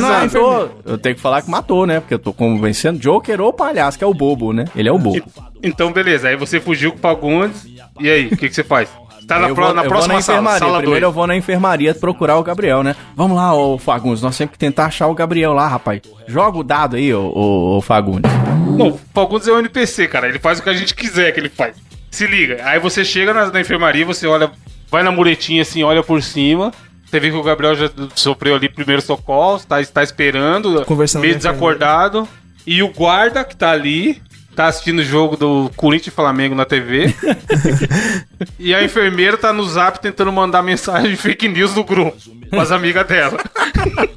na enfermaria. matou. Eu tenho que falar que matou, né? Porque eu tô convencendo Joker ou palhaço, que é o bobo, né? Ele é o bobo. Então, beleza. Aí você fugiu com o Fagundes. E aí, o que, que você faz? Tá na, eu pro- vou, na eu próxima vou na sala, enfermaria. sala Primeiro 2. eu vou na enfermaria procurar o Gabriel, né? Vamos lá, ô Fagundes. Nós temos que tentar achar o Gabriel lá, rapaz. Joga o dado aí, ô, ô, ô Fagundes. Não, o Fagundes é um NPC, cara. Ele faz o que a gente quiser que ele faz. Se liga. Aí você chega na, na enfermaria, você olha, vai na muretinha assim, olha por cima. Você vê que o Gabriel já sofreu ali primeiro socorro, está, está esperando, Conversando meio desacordado. E o guarda que tá ali, tá assistindo o jogo do Corinthians e Flamengo na TV. (laughs) e a enfermeira tá no zap tentando mandar mensagem de fake news no grupo com as amigas dela.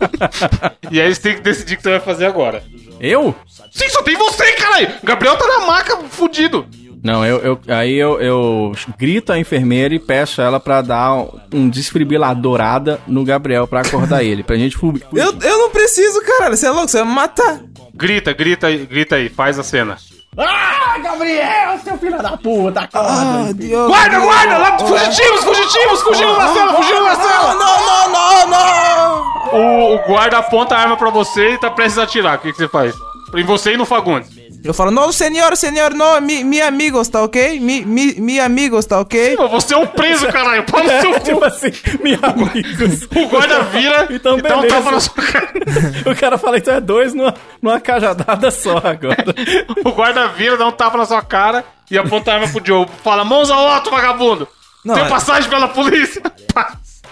(laughs) e aí você tem que decidir o que você vai fazer agora. Eu? Sim, só tem você, caralho! O Gabriel tá na maca, fudido. Não, eu, eu- aí eu, eu grito a enfermeira e peço ela pra dar um, um desfibriladorada no Gabriel pra acordar ele, pra gente fu- fugir. Eu, eu não preciso, caralho. Você é louco? Você vai me matar. Grita, grita aí, grita aí, faz a cena. Ah, Gabriel, seu filho da puta, acorda. Ah, Diogo. Guarda, guarda! Lá, fugitivos, fugitivos! Fugiram na cela, fugiram na cela! Não, não, não, não. O, o guarda aponta a arma pra você e tá prestes a atirar. O que, que você faz? Em você e no Fagundes. Eu falo, não, senhor, senhor, não, mi, mi amigos, tá ok? Mi, mi, mi amigos, tá ok? Pô, Você é um preso, caralho. Pau no (laughs) seu tipo cu. assim, meus (laughs) amigos. (laughs) O guarda vira Então, e dá um tapa na sua cara. O cara fala, então é dois numa, numa cajadada só agora. O guarda vira, dá um tapa na sua cara e aponta a arma pro Diogo. Fala, mãos ao alto, vagabundo. Não, Tem é- passagem pela polícia.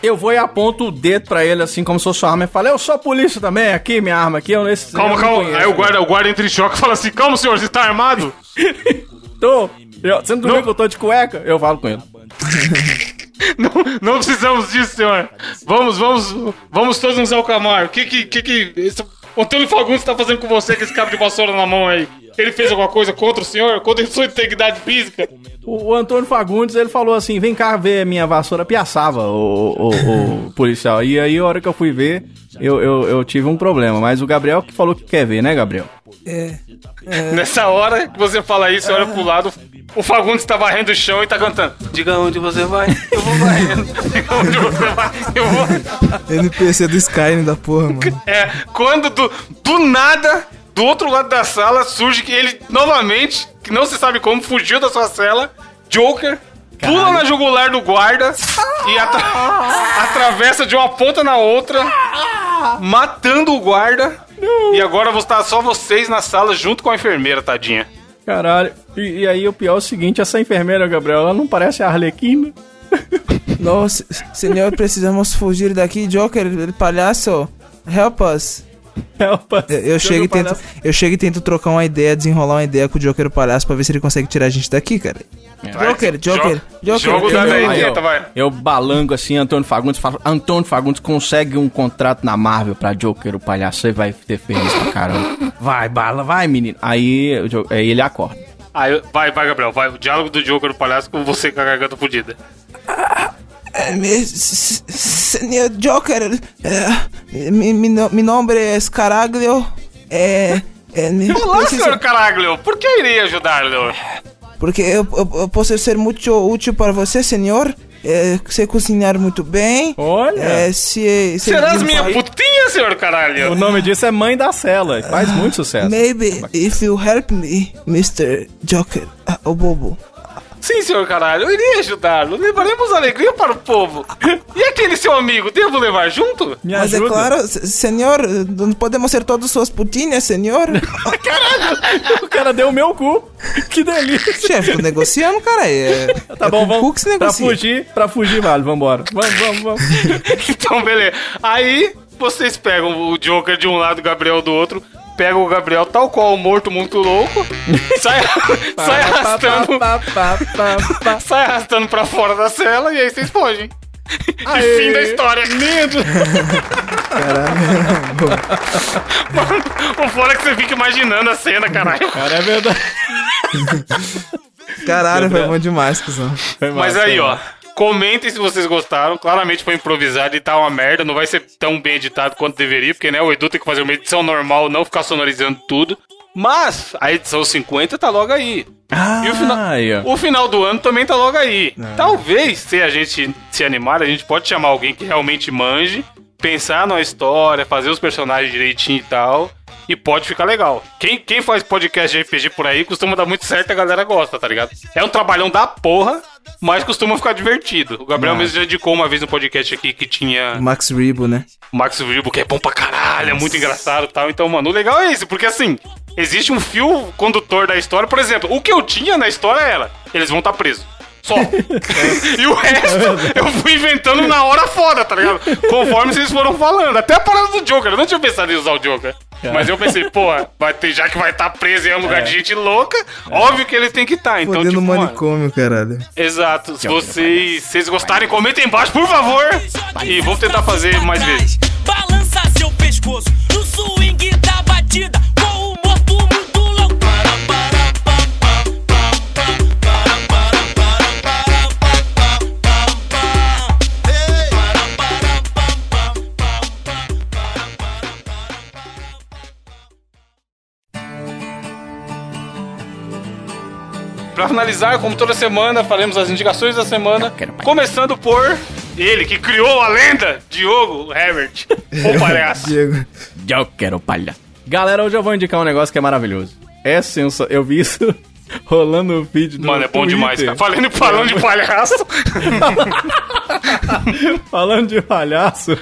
Eu vou e aponto o dedo pra ele, assim, como se fosse sua arma, e falo, eu sou a polícia também, aqui, minha arma aqui, eu nesse... Calma, eu calma. conheço, Aí o guarda, o guarda entra em choque e fala assim, calma, senhor, você tá armado? (laughs) Tô. Eu, você não Não. viu que eu tô de cueca? Eu falo com ele. (laughs) Não, não precisamos disso, senhor. Vamos, vamos, vamos todos nos alcamar. O que que, que, que esse Antônio Fagundes tá fazendo com você com esse cabo de vassoura na mão aí? Ele fez alguma coisa contra o senhor? Contra a sua integridade física? O, o Antônio Fagundes, ele falou assim, vem cá ver minha vassoura piaçava, o, o, o policial. E aí, a hora que eu fui ver, eu, eu, eu tive um problema. Mas o Gabriel que falou que quer ver, né, Gabriel? É. Nessa hora que você fala isso, você olha pro lado, o Fagundes tá varrendo o chão e tá cantando. Diga onde você vai, eu vou varrendo. (laughs) Diga onde você vai, eu vou... NPC do Skyrim da porra, mano. É, quando do, do nada, do outro lado da sala, surge que ele novamente, que não se sabe como, fugiu da sua cela, Joker, pula na jugular do guarda e atra- (laughs) atravessa de uma ponta na outra, matando o guarda. E agora vão estar só vocês na sala junto com a enfermeira, tadinha. Caralho. E, e aí, o pior é o seguinte, essa enfermeira, Gabriel, ela não parece a Arlequina? (laughs) Não, se- senhor, precisamos fugir daqui, Joker, palhaço. Help us. (laughs) Helpa. Eu, eu chego e tento, eu chego e tento trocar uma ideia, desenrolar uma ideia com o Joker o palhaço pra ver se ele consegue tirar a gente daqui, cara. Joker, Joker, Jo- Joker. Jogo da eu- vai. eu balango assim, Antônio Fagundes, falo, Antônio Fagundes consegue um contrato na Marvel pra Joker, o palhaço, você vai ter feliz pra caramba. Vai, bala, vai, menino. Aí, o aí ele acorda. Aí, vai, vai, Gabriel, vai. O diálogo do Joker do palhaço com você com a garganta fudida. É, me- s- s- Senhor Joker, é, mi, mi, mi nome é Scaraglio. É. é me, Olá, preciso- senhor Caraglio. Por que eu irei ajudá-lo? Porque eu, eu, eu posso ser muito útil para você, senhor. É, sei cozinhar muito bem. Olha. É, se, se Serás minha putinha, senhor Caralho? O nome disso é Mãe da Cela, faz muito sucesso. Maybe if you help me, Mr. Joker, ah, o bobo. Sim, senhor Caralho, eu irei ajudá-lo. Levaremos alegria para o povo. E aquele seu amigo, devo levar junto? Me Mas ajuda. é claro, senhor, não podemos ser todos suas putinhas, senhor. (laughs) O cara deu o meu cu. Que delícia. Chefe, tô negociando, cara. É, Tá é bom, vamos. cu que se Pra fugir, pra fugir, vale, vambora. Vamos, vamos, vamos. (laughs) Então, beleza. Aí, vocês pegam o Joker de um lado e o Gabriel do outro. Pegam o Gabriel tal qual o morto muito louco. sai, sai arrastando. Sai arrastando pra fora da cela e aí vocês fogem. Aê, e fim da história. Lindo. (laughs) Mano, o fora é que você fica imaginando a cena, caralho. Cara, é verdade. Caralho, foi bom demais, cuzão. Mas aí, ó. Comentem se vocês gostaram. Claramente foi improvisado e tá uma merda. Não vai ser tão bem editado quanto deveria, porque né, o Edu tem que fazer uma edição normal, não ficar sonorizando tudo. Mas a edição 50 tá logo aí. Ah, E o final, aí, ó. o final do ano também tá logo aí. Talvez, se a gente se animar, a gente pode chamar alguém que realmente manje, pensar na história, fazer os personagens direitinho e tal. (laughs) E pode ficar legal. Quem, quem faz podcast de RPG por aí costuma dar muito certo a galera gosta, tá ligado? É um trabalhão da porra, mas costuma ficar divertido. O Gabriel Ah. mesmo já indicou uma vez no podcast aqui que tinha Max Rebo, né? o Max Wilbo, que é bom pra caralho, é muito engraçado e tal. Então, mano, o legal é isso, porque assim, existe um fio condutor da história. Por exemplo, o que eu tinha na história era: eles vão estar presos. Só. (laughs) e o resto eu fui inventando na hora foda, tá ligado? Conforme vocês foram falando. Até a parada do Joker. Eu não tinha pensado em usar o Joker. Mas eu pensei, pô, vai ter, já que vai estar preso em um lugar de gente louca, óbvio que ele tem que estar. Então, Fodendo tipo, manicômio, caralho. Exato. Se vocês, se vocês gostarem, comentem embaixo, por favor. E vamos tentar fazer mais vezes. Balança seu pescoço no swing Pra finalizar, como toda semana, faremos as indicações da semana. Começando por ele, que criou a lenda, Diogo Herbert, (laughs) o palhaço. Diego. Eu quero palha. Galera, hoje eu vou indicar um negócio que é maravilhoso. é sensacional. Eu vi isso rolando no vídeo do Mano, é bom Twitter. demais, cara. Falando, falando de palhaço. (laughs) Falando de palhaço,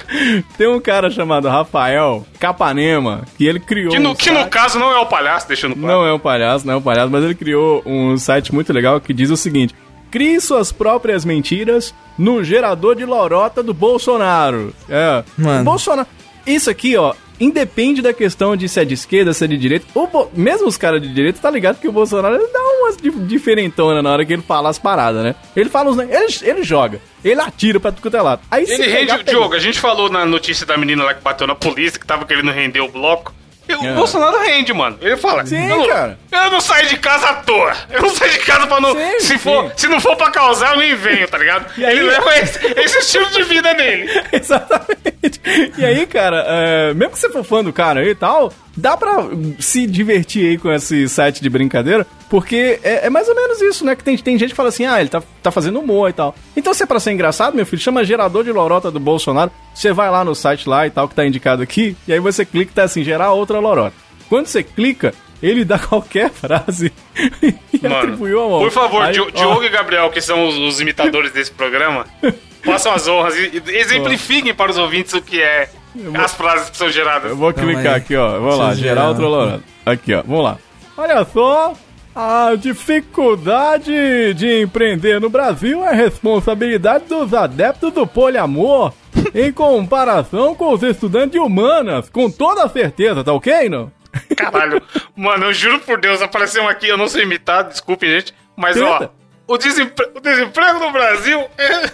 tem um cara chamado Rafael Capanema, que ele criou Que no, um que no site- caso não é o palhaço, deixando claro. Não é um palhaço, não é um palhaço, mas ele criou um site muito legal que diz o seguinte: Crie suas próprias mentiras no gerador de lorota do Bolsonaro. É. Mano. O Bolsonaro. Isso aqui, ó. Independe da questão de se é de esquerda, se é de direita. O Bo- Mesmo os caras de direita, tá ligado que o Bolsonaro dá umas di- diferentona na hora que ele fala as paradas, né? Ele fala os. Ele, ele joga. Ele atira pra tudo é lado. Aí, Ele rende. pega. Diogo, a gente falou na notícia da menina lá que bateu na polícia, que tava querendo render o bloco. E o É. Bolsonaro rende, mano. Ele fala. Sim, cara. Eu não saio de casa à toa. Eu não saio de casa pra não. Sim, se, sim. For, se não for pra causar, eu nem venho, tá ligado? E aí- Ele leva esse, esse estilo de vida dele. (laughs) Exatamente. E aí, cara, é, mesmo que você for fã do cara aí e tal, dá pra se divertir aí com esse site de brincadeira, porque é, é mais ou menos isso, né? Que tem, tem gente que fala assim, ah, ele tá, tá fazendo humor e tal. Então, se é pra ser engraçado, meu filho, chama gerador de lorota do Bolsonaro, você vai lá no site lá e tal, que tá indicado aqui, e aí você clica e tá assim, gerar outra lorota. Quando você clica, ele dá qualquer frase (laughs) e Mano, atribuiu a mão. por favor, Aí, Di- ó, Diogo e Gabriel, que são os, os imitadores desse programa, (laughs) façam as honras e e exemplifiquem para os ouvintes o que é as frases que são geradas. Eu vou Calma clicar aí. aqui, ó. Vou Deixa lá, outro lorado. Aqui, ó. Vamos lá. Olha só. A dificuldade de empreender no Brasil é responsabilidade dos adeptos do poliamor em comparação com os estudantes de humanas, com toda certeza, tá ok, não? Caralho. Mano, eu juro por Deus, apareceu um aqui, eu não sei imitar, desculpe, gente. Mas, ó, Tenta. o, desempre- o desemprego no Brasil é,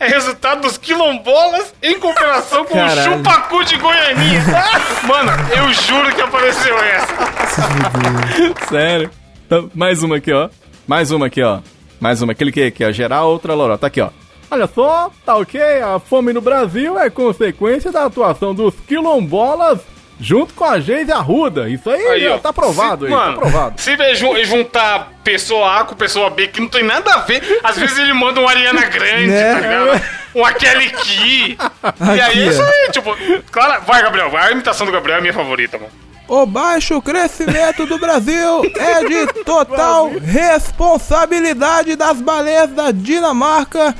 é resultado dos quilombolas em comparação com Caralho. o chupacu de Goianinha. Mano, eu juro que apareceu essa. Sério. Então, mais uma aqui, ó. Mais uma aqui, ó. Mais uma. Cliquei aqui, ó. Gerar outra lorota. Tá aqui, ó. Olha só, tá ok? A fome no Brasil é consequência da atuação dos quilombolas junto com a Geise Arruda. Isso aí, Aí, ó, tá aprovado Se- aí, mano, tá aprovado. Se vê ju- juntar pessoa A com pessoa B, que não tem nada a ver, às vezes ele manda um Ariana Grande, Né? tá ligado? Um aquele Ki. E aí é isso aí, tipo, claro, vai, Gabriel, vai. A imitação do Gabriel é a minha favorita, mano. O baixo crescimento do Brasil é de total responsabilidade das baleias da Dinamarca,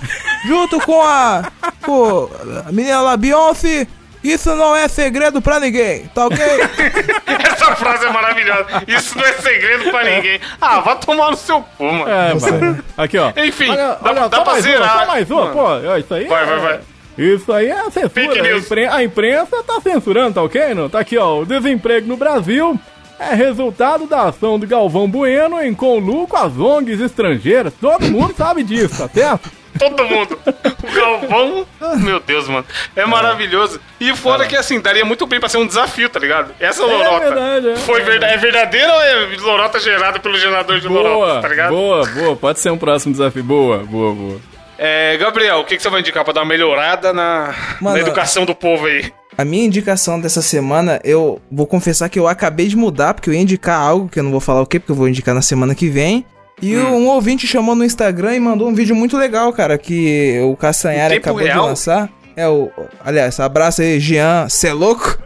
junto com a, com a menina lá Beyoncé. Isso não é segredo pra ninguém, tá ok? (laughs) Essa frase é maravilhosa. Isso não é segredo pra ninguém. Ah, vai tomar no seu cu, mano. É, mano. Aqui, ó. Enfim, olha, dá- olha, dá só pra mais zerar. uma, só mais uma, Mano. pô. ó, Isso aí Vai, é- vai, vai. Isso aí é censura. Fake A, impren- a imprensa tá censurando, tá ok? Não? Tá aqui, ó. O desemprego no Brasil é resultado da ação do Galvão Bueno em conluio com as ONGs estrangeiras. Todo mundo sabe disso, tá certo? Todo mundo. O Galvão, meu Deus, mano. É maravilhoso. E fora que, assim, daria muito bem pra ser um desafio, tá ligado? Essa lorota verdade, é. foi verda- é verdadeira ou é lorota gerada pelo gerador de Boa, lorotas, tá ligado? boa, boa. Pode ser um próximo desafio. Boa, boa, boa. É, Gabriel, o que, que você vai indicar pra dar uma melhorada na, Mano, na educação do povo aí? A minha indicação dessa semana, eu vou confessar que eu acabei de mudar, porque eu ia indicar algo, que eu não vou falar o que, porque eu vou indicar na semana que vem. E um ouvinte chamou no Instagram e mandou um vídeo muito legal, cara, que o Castanhari acabou real? de lançar. É o. Aliás, abraço aí, Jean, cê é louco?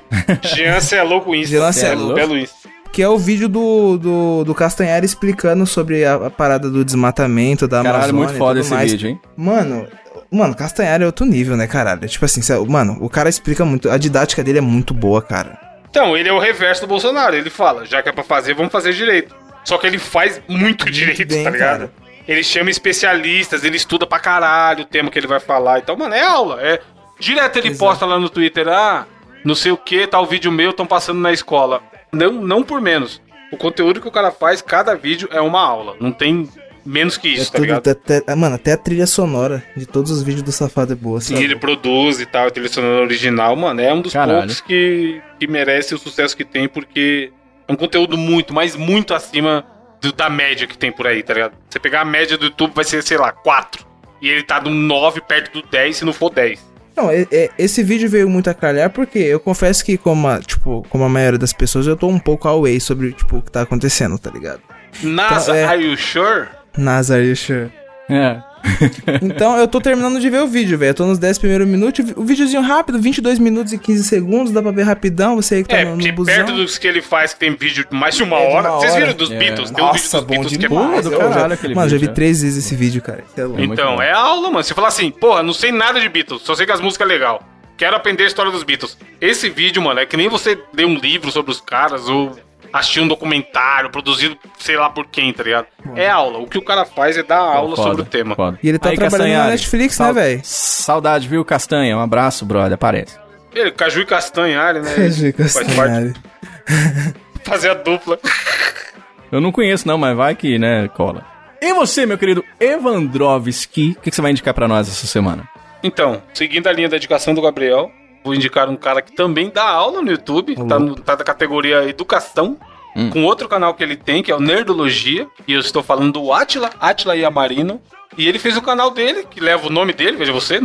(laughs) Jean, você é louco Insta. Jean, cê é louco? Belo Insta. Que é o vídeo do, do, do Castanhari explicando sobre a, a parada do desmatamento da Caralho, Amazônia. muito e foda tudo esse mais. vídeo, hein? Mano, mano, Castanhari é outro nível, né, caralho? Tipo assim, mano, o cara explica muito. A didática dele é muito boa, cara. Então, ele é o reverso do Bolsonaro. Ele fala, já que é pra fazer, vamos fazer direito. Só que ele faz muito direito, bem, tá ligado? cara. Ele chama especialistas, ele estuda pra caralho o tema que ele vai falar. Então, mano, é aula. É... Direto ele Exato. posta lá no Twitter, ah, não sei o que, tal vídeo meu, estão passando na escola. Não, não por menos. O conteúdo que o cara faz, cada vídeo é uma aula. Não tem menos que É isso, tá tudo, ligado? até- até- mano, até a trilha sonora de todos os vídeos do Safado é boa, Sim, sabe? ele produz e tal, a trilha sonora original, mano, é um dos Caralho. poucos que, que merece o sucesso que tem, porque é um conteúdo muito, mas muito acima do- da média que tem por aí, tá ligado? Você pegar a média do YouTube, vai ser, sei lá, 4. E ele tá do 9 perto do 10, se não for 10. Não, é- é- esse vídeo veio muito a calhar porque eu confesso que, como a, tipo, como a maioria das pessoas, eu tô um pouco away sobre tipo, o que tá acontecendo, tá ligado? NASA, é- are you sure? Nazar, you sure? É. (laughs) Então eu tô terminando de ver o vídeo, velho. Eu tô nos 10 primeiros minutos. O videozinho rápido, 22 minutos e 15 segundos. Dá pra ver rapidão. Você aí que tá É, no, no busão. perto dos que ele faz, que tem vídeo de mais de uma É, de hora. uma Vocês hora. viram dos É. Beatles? Tem um vídeo Nossa, dos bom Beatles que é. Porra, do Eu caralho já- aquele Mano, já vi é. três vezes esse vídeo, cara. Isso é Então, é aula, mano. Você fala assim, porra, não sei nada de Beatles, só sei que as músicas é legal. Quero aprender a história dos Beatles. Esse vídeo, mano, é que nem você ler um livro sobre os caras ou assistir um documentário produzido sei lá por quem, tá ligado? É aula. O que o cara faz é dar aula Foda, sobre o tema. foda. E ele tá Aí, trabalhando na Netflix, sal- né, velho? Saudade, viu, Castanha? Um abraço, brother. Aparece. Ele, Caju e Castanhari, né? (laughs) Caju e. Castanhari. (laughs) Fazer a dupla. (laughs) Eu não conheço, não, mas vai que, né, cola. E você, meu querido Evandrovski, o que, que você vai indicar pra nós essa semana? Então, seguindo a linha da educação do Gabriel, vou indicar um cara que também dá aula no YouTube, tá, no, tá da categoria Educação, Hum. com outro canal que ele tem, que é o Nerdologia, e eu estou falando do Atila, Atila Yamarino, e ele fez o canal dele, que leva o nome dele, veja você,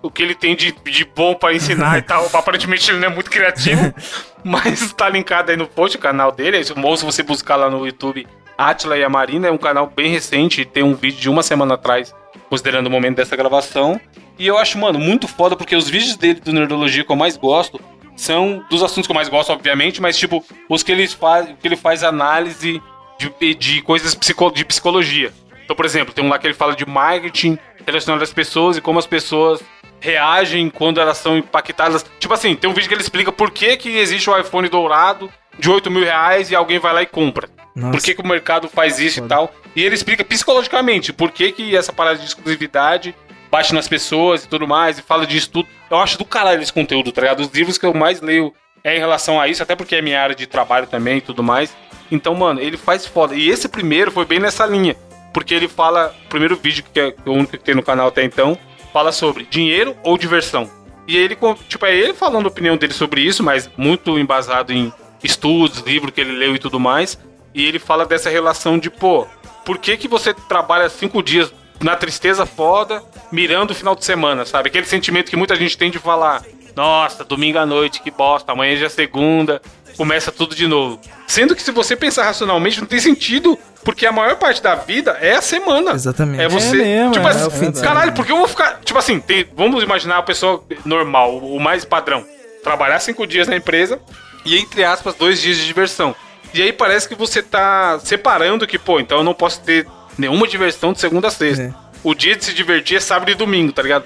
o que ele tem de, de bom pra ensinar e tal, (laughs) aparentemente ele não é muito criativo, (laughs) mas tá linkado aí no post o canal dele, ou se você buscar lá no YouTube Atila Yamarino, é um canal bem recente, tem um vídeo de uma semana atrás, considerando o momento dessa gravação, e eu acho, mano, muito foda, porque os vídeos dele do Nerdologia que eu mais gosto são dos assuntos que eu mais gosto, obviamente, mas, tipo, os que ele faz, que ele faz análise de, de coisas psico, de psicologia. Então, por exemplo, tem um lá que ele fala de marketing relacionado às pessoas e como as pessoas reagem quando elas são impactadas. Tipo assim, tem um vídeo que ele explica por que, que existe o iPhone dourado de 8 mil reais e alguém vai lá e compra. Nossa. Por que, que o mercado faz isso e tal. E ele explica psicologicamente por que, que essa parada de exclusividade bate nas pessoas e tudo mais, e fala disso tudo. Eu acho do caralho esse conteúdo, tá ligado? Os livros que eu mais leio é em relação a isso, até porque é minha área de trabalho também e tudo mais. Então, mano, ele faz foda. E esse primeiro foi bem nessa linha. Porque ele fala, o primeiro vídeo, que é o único que tem no canal até então, fala sobre dinheiro ou diversão. E ele, tipo, é ele falando a opinião dele sobre isso, mas muito embasado em estudos, livro que ele leu e tudo mais. E ele fala dessa relação de, pô, por que, que você trabalha cinco dias na tristeza foda, mirando o final de semana, sabe? Aquele sentimento que muita gente tem de falar, nossa, domingo à noite, que bosta, amanhã já é segunda, começa tudo de novo. Sendo que se você pensar racionalmente, não tem sentido, porque a maior parte da vida é a semana. Exatamente. É você. É mesmo, tipo é, assim, é o fim de caralho, semana. porque eu vou ficar. Tipo assim, tem- vamos imaginar a pessoa normal, o mais padrão. Trabalhar cinco dias na empresa e, entre aspas, dois dias de diversão. E aí parece que você tá separando que, pô, então eu não posso ter nenhuma diversão de segunda a sexta. É. O dia de se divertir é sábado e domingo, tá ligado?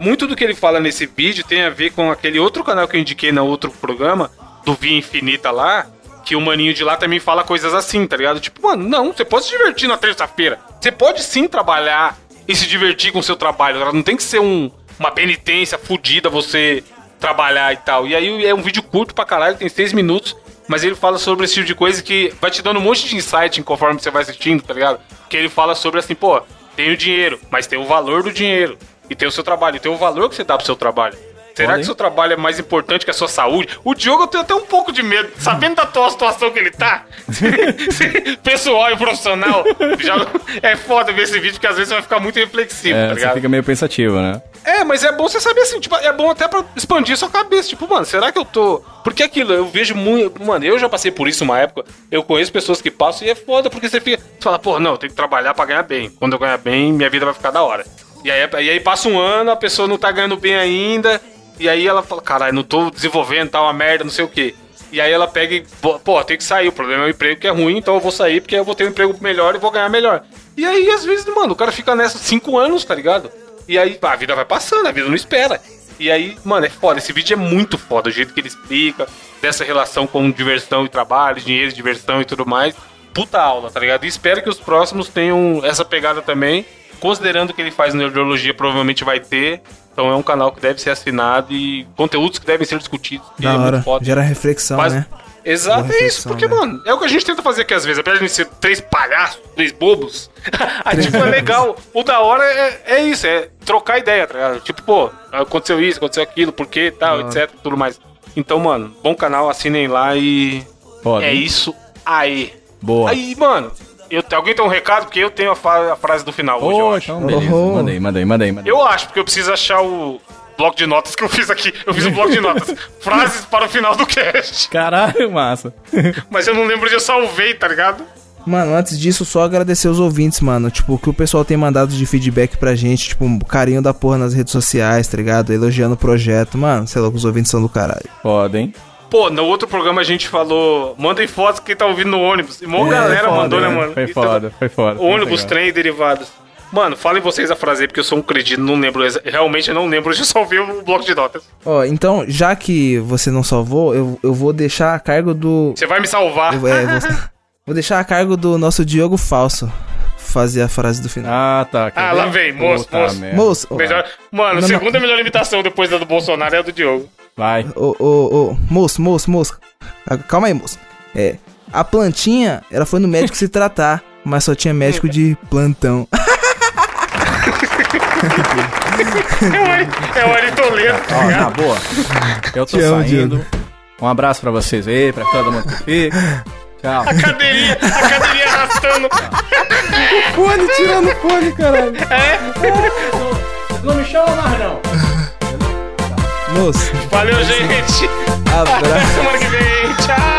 Muito do que ele fala nesse vídeo tem a ver com aquele outro canal que eu indiquei no outro programa, do Via Infinita lá, que o maninho de lá também fala coisas assim, tá ligado? Tipo, mano, não, você pode se divertir na terça-feira. Você pode sim trabalhar e se divertir com o seu trabalho. tá? Não tem que ser um, uma penitência fodida você trabalhar e tal. E aí é um vídeo curto pra caralho, tem seis minutos, mas ele fala sobre esse tipo de coisa que vai te dando um monte de insight conforme você vai assistindo, tá ligado? Que ele fala sobre assim, pô, tem o dinheiro, mas tem o valor do dinheiro. E tem o seu trabalho, e tem o valor que você dá pro seu trabalho. Será Olha que seu trabalho é mais importante que a sua saúde? O Diogo eu tenho até um pouco de medo, sabendo da tua situação que ele tá, (laughs) (laughs) pessoal e profissional, já é foda ver esse vídeo, porque às vezes você vai ficar muito reflexivo, tá É, você ligado? fica meio pensativo, né? É, mas é bom você saber assim, tipo, é bom até pra expandir sua cabeça. Tipo, mano, será que eu tô. Porque aquilo, eu vejo muito. Mano, eu já passei por isso uma época. Eu conheço pessoas que passam e é foda, porque você fica. Você fala, pô, não, eu tenho que trabalhar pra ganhar bem. Quando eu ganhar bem, minha vida vai ficar da hora. E aí, e aí passa um ano, a pessoa não tá ganhando bem ainda. E aí ela fala, caralho, não tô desenvolvendo, tá uma merda, não sei o quê. E aí ela pega e, pô, tem que sair. O problema é o emprego que é ruim, então eu vou sair porque eu vou ter um emprego melhor e vou ganhar melhor. E aí, às vezes, mano, o cara fica nessa cinco anos, tá ligado? E aí, pá, a vida vai passando, a vida não espera. E aí, mano, é foda. Esse vídeo é muito foda, o jeito que ele explica dessa relação com diversão e trabalho, dinheiro, diversão e tudo mais. Puta aula, tá ligado? E espero que os próximos tenham essa pegada também. Considerando que ele faz neurologia, provavelmente vai ter. Então é um canal que deve ser assinado e conteúdos que devem ser discutidos. Da é hora. Gera reflexão, Faz- né? Exato, é isso, porque, né? mano, é o que a gente tenta fazer aqui às vezes, apesar de ser três palhaços, três bobos, (laughs) a tipo, é legal. O da hora é, é isso, é trocar ideia, tá ligado? Tipo, pô, aconteceu isso, aconteceu aquilo, por quê, tal, Da etc, tudo mais. Então, mano, bom canal, assinem lá e Foda. é isso aí. Boa. Aí, mano, eu, alguém tem um recado? Porque eu tenho a, fa- a frase do final hoje, eu acho. então beleza. Oh. Manda aí, manda aí, manda aí. Manda aí. Eu acho, porque eu preciso achar o bloco de notas que eu fiz aqui. Eu fiz um bloco de notas. (laughs) Frases para o final do cast. Caralho, massa. (laughs) Mas eu não lembro onde eu salvei, tá ligado? Mano, antes disso, só agradecer os ouvintes, mano. Tipo, o que o pessoal tem mandado de feedback pra gente, tipo, um carinho da porra nas redes sociais, tá ligado? Elogiando o projeto. Mano, sei lá, os ouvintes são do caralho. Podem. Pô, no outro programa a gente falou, mandem fotos quem tá ouvindo no ônibus. E uma É, galera foda, mandou, né, mano? Foi foda, foi foda. é- Ônibus, trem e derivados. Mano, falem vocês a frase aí, porque eu sou um cretino, não lembro. Realmente eu não lembro, (laughs) eu só vi o bloco de notas. Ó, então, já que você não salvou, eu, eu vou deixar a cargo do. Você vai me salvar. eu- é, vou, (laughs) vou deixar a cargo do nosso Diogo Falso fazer a frase do final. Ah, tá. Ah, ver? lá vem, moço, Puta moço. merda. Moço, ó, Melhor... Mano, Não, segunda melhor imitação depois da do Bolsonaro é a do Diogo. Vai. ô, ô, ô, moço, moço, moço. Ah, Calma aí, moço. É. A plantinha, ela foi no médico se tratar, mas só tinha médico de plantão. (laughs) É o Ari, é o Ari Toledo, tá Ó, na boa. Eu tô saindo. Um abraço pra vocês aí, pra todo mundo que fica. Tchau. A cadeirinha, a cadeirinha arrastando. Fone, tirando fone, caralho. Não me chama mais, não. Moço, Valeu, gente. abraço. Até semana que vem. Tchau.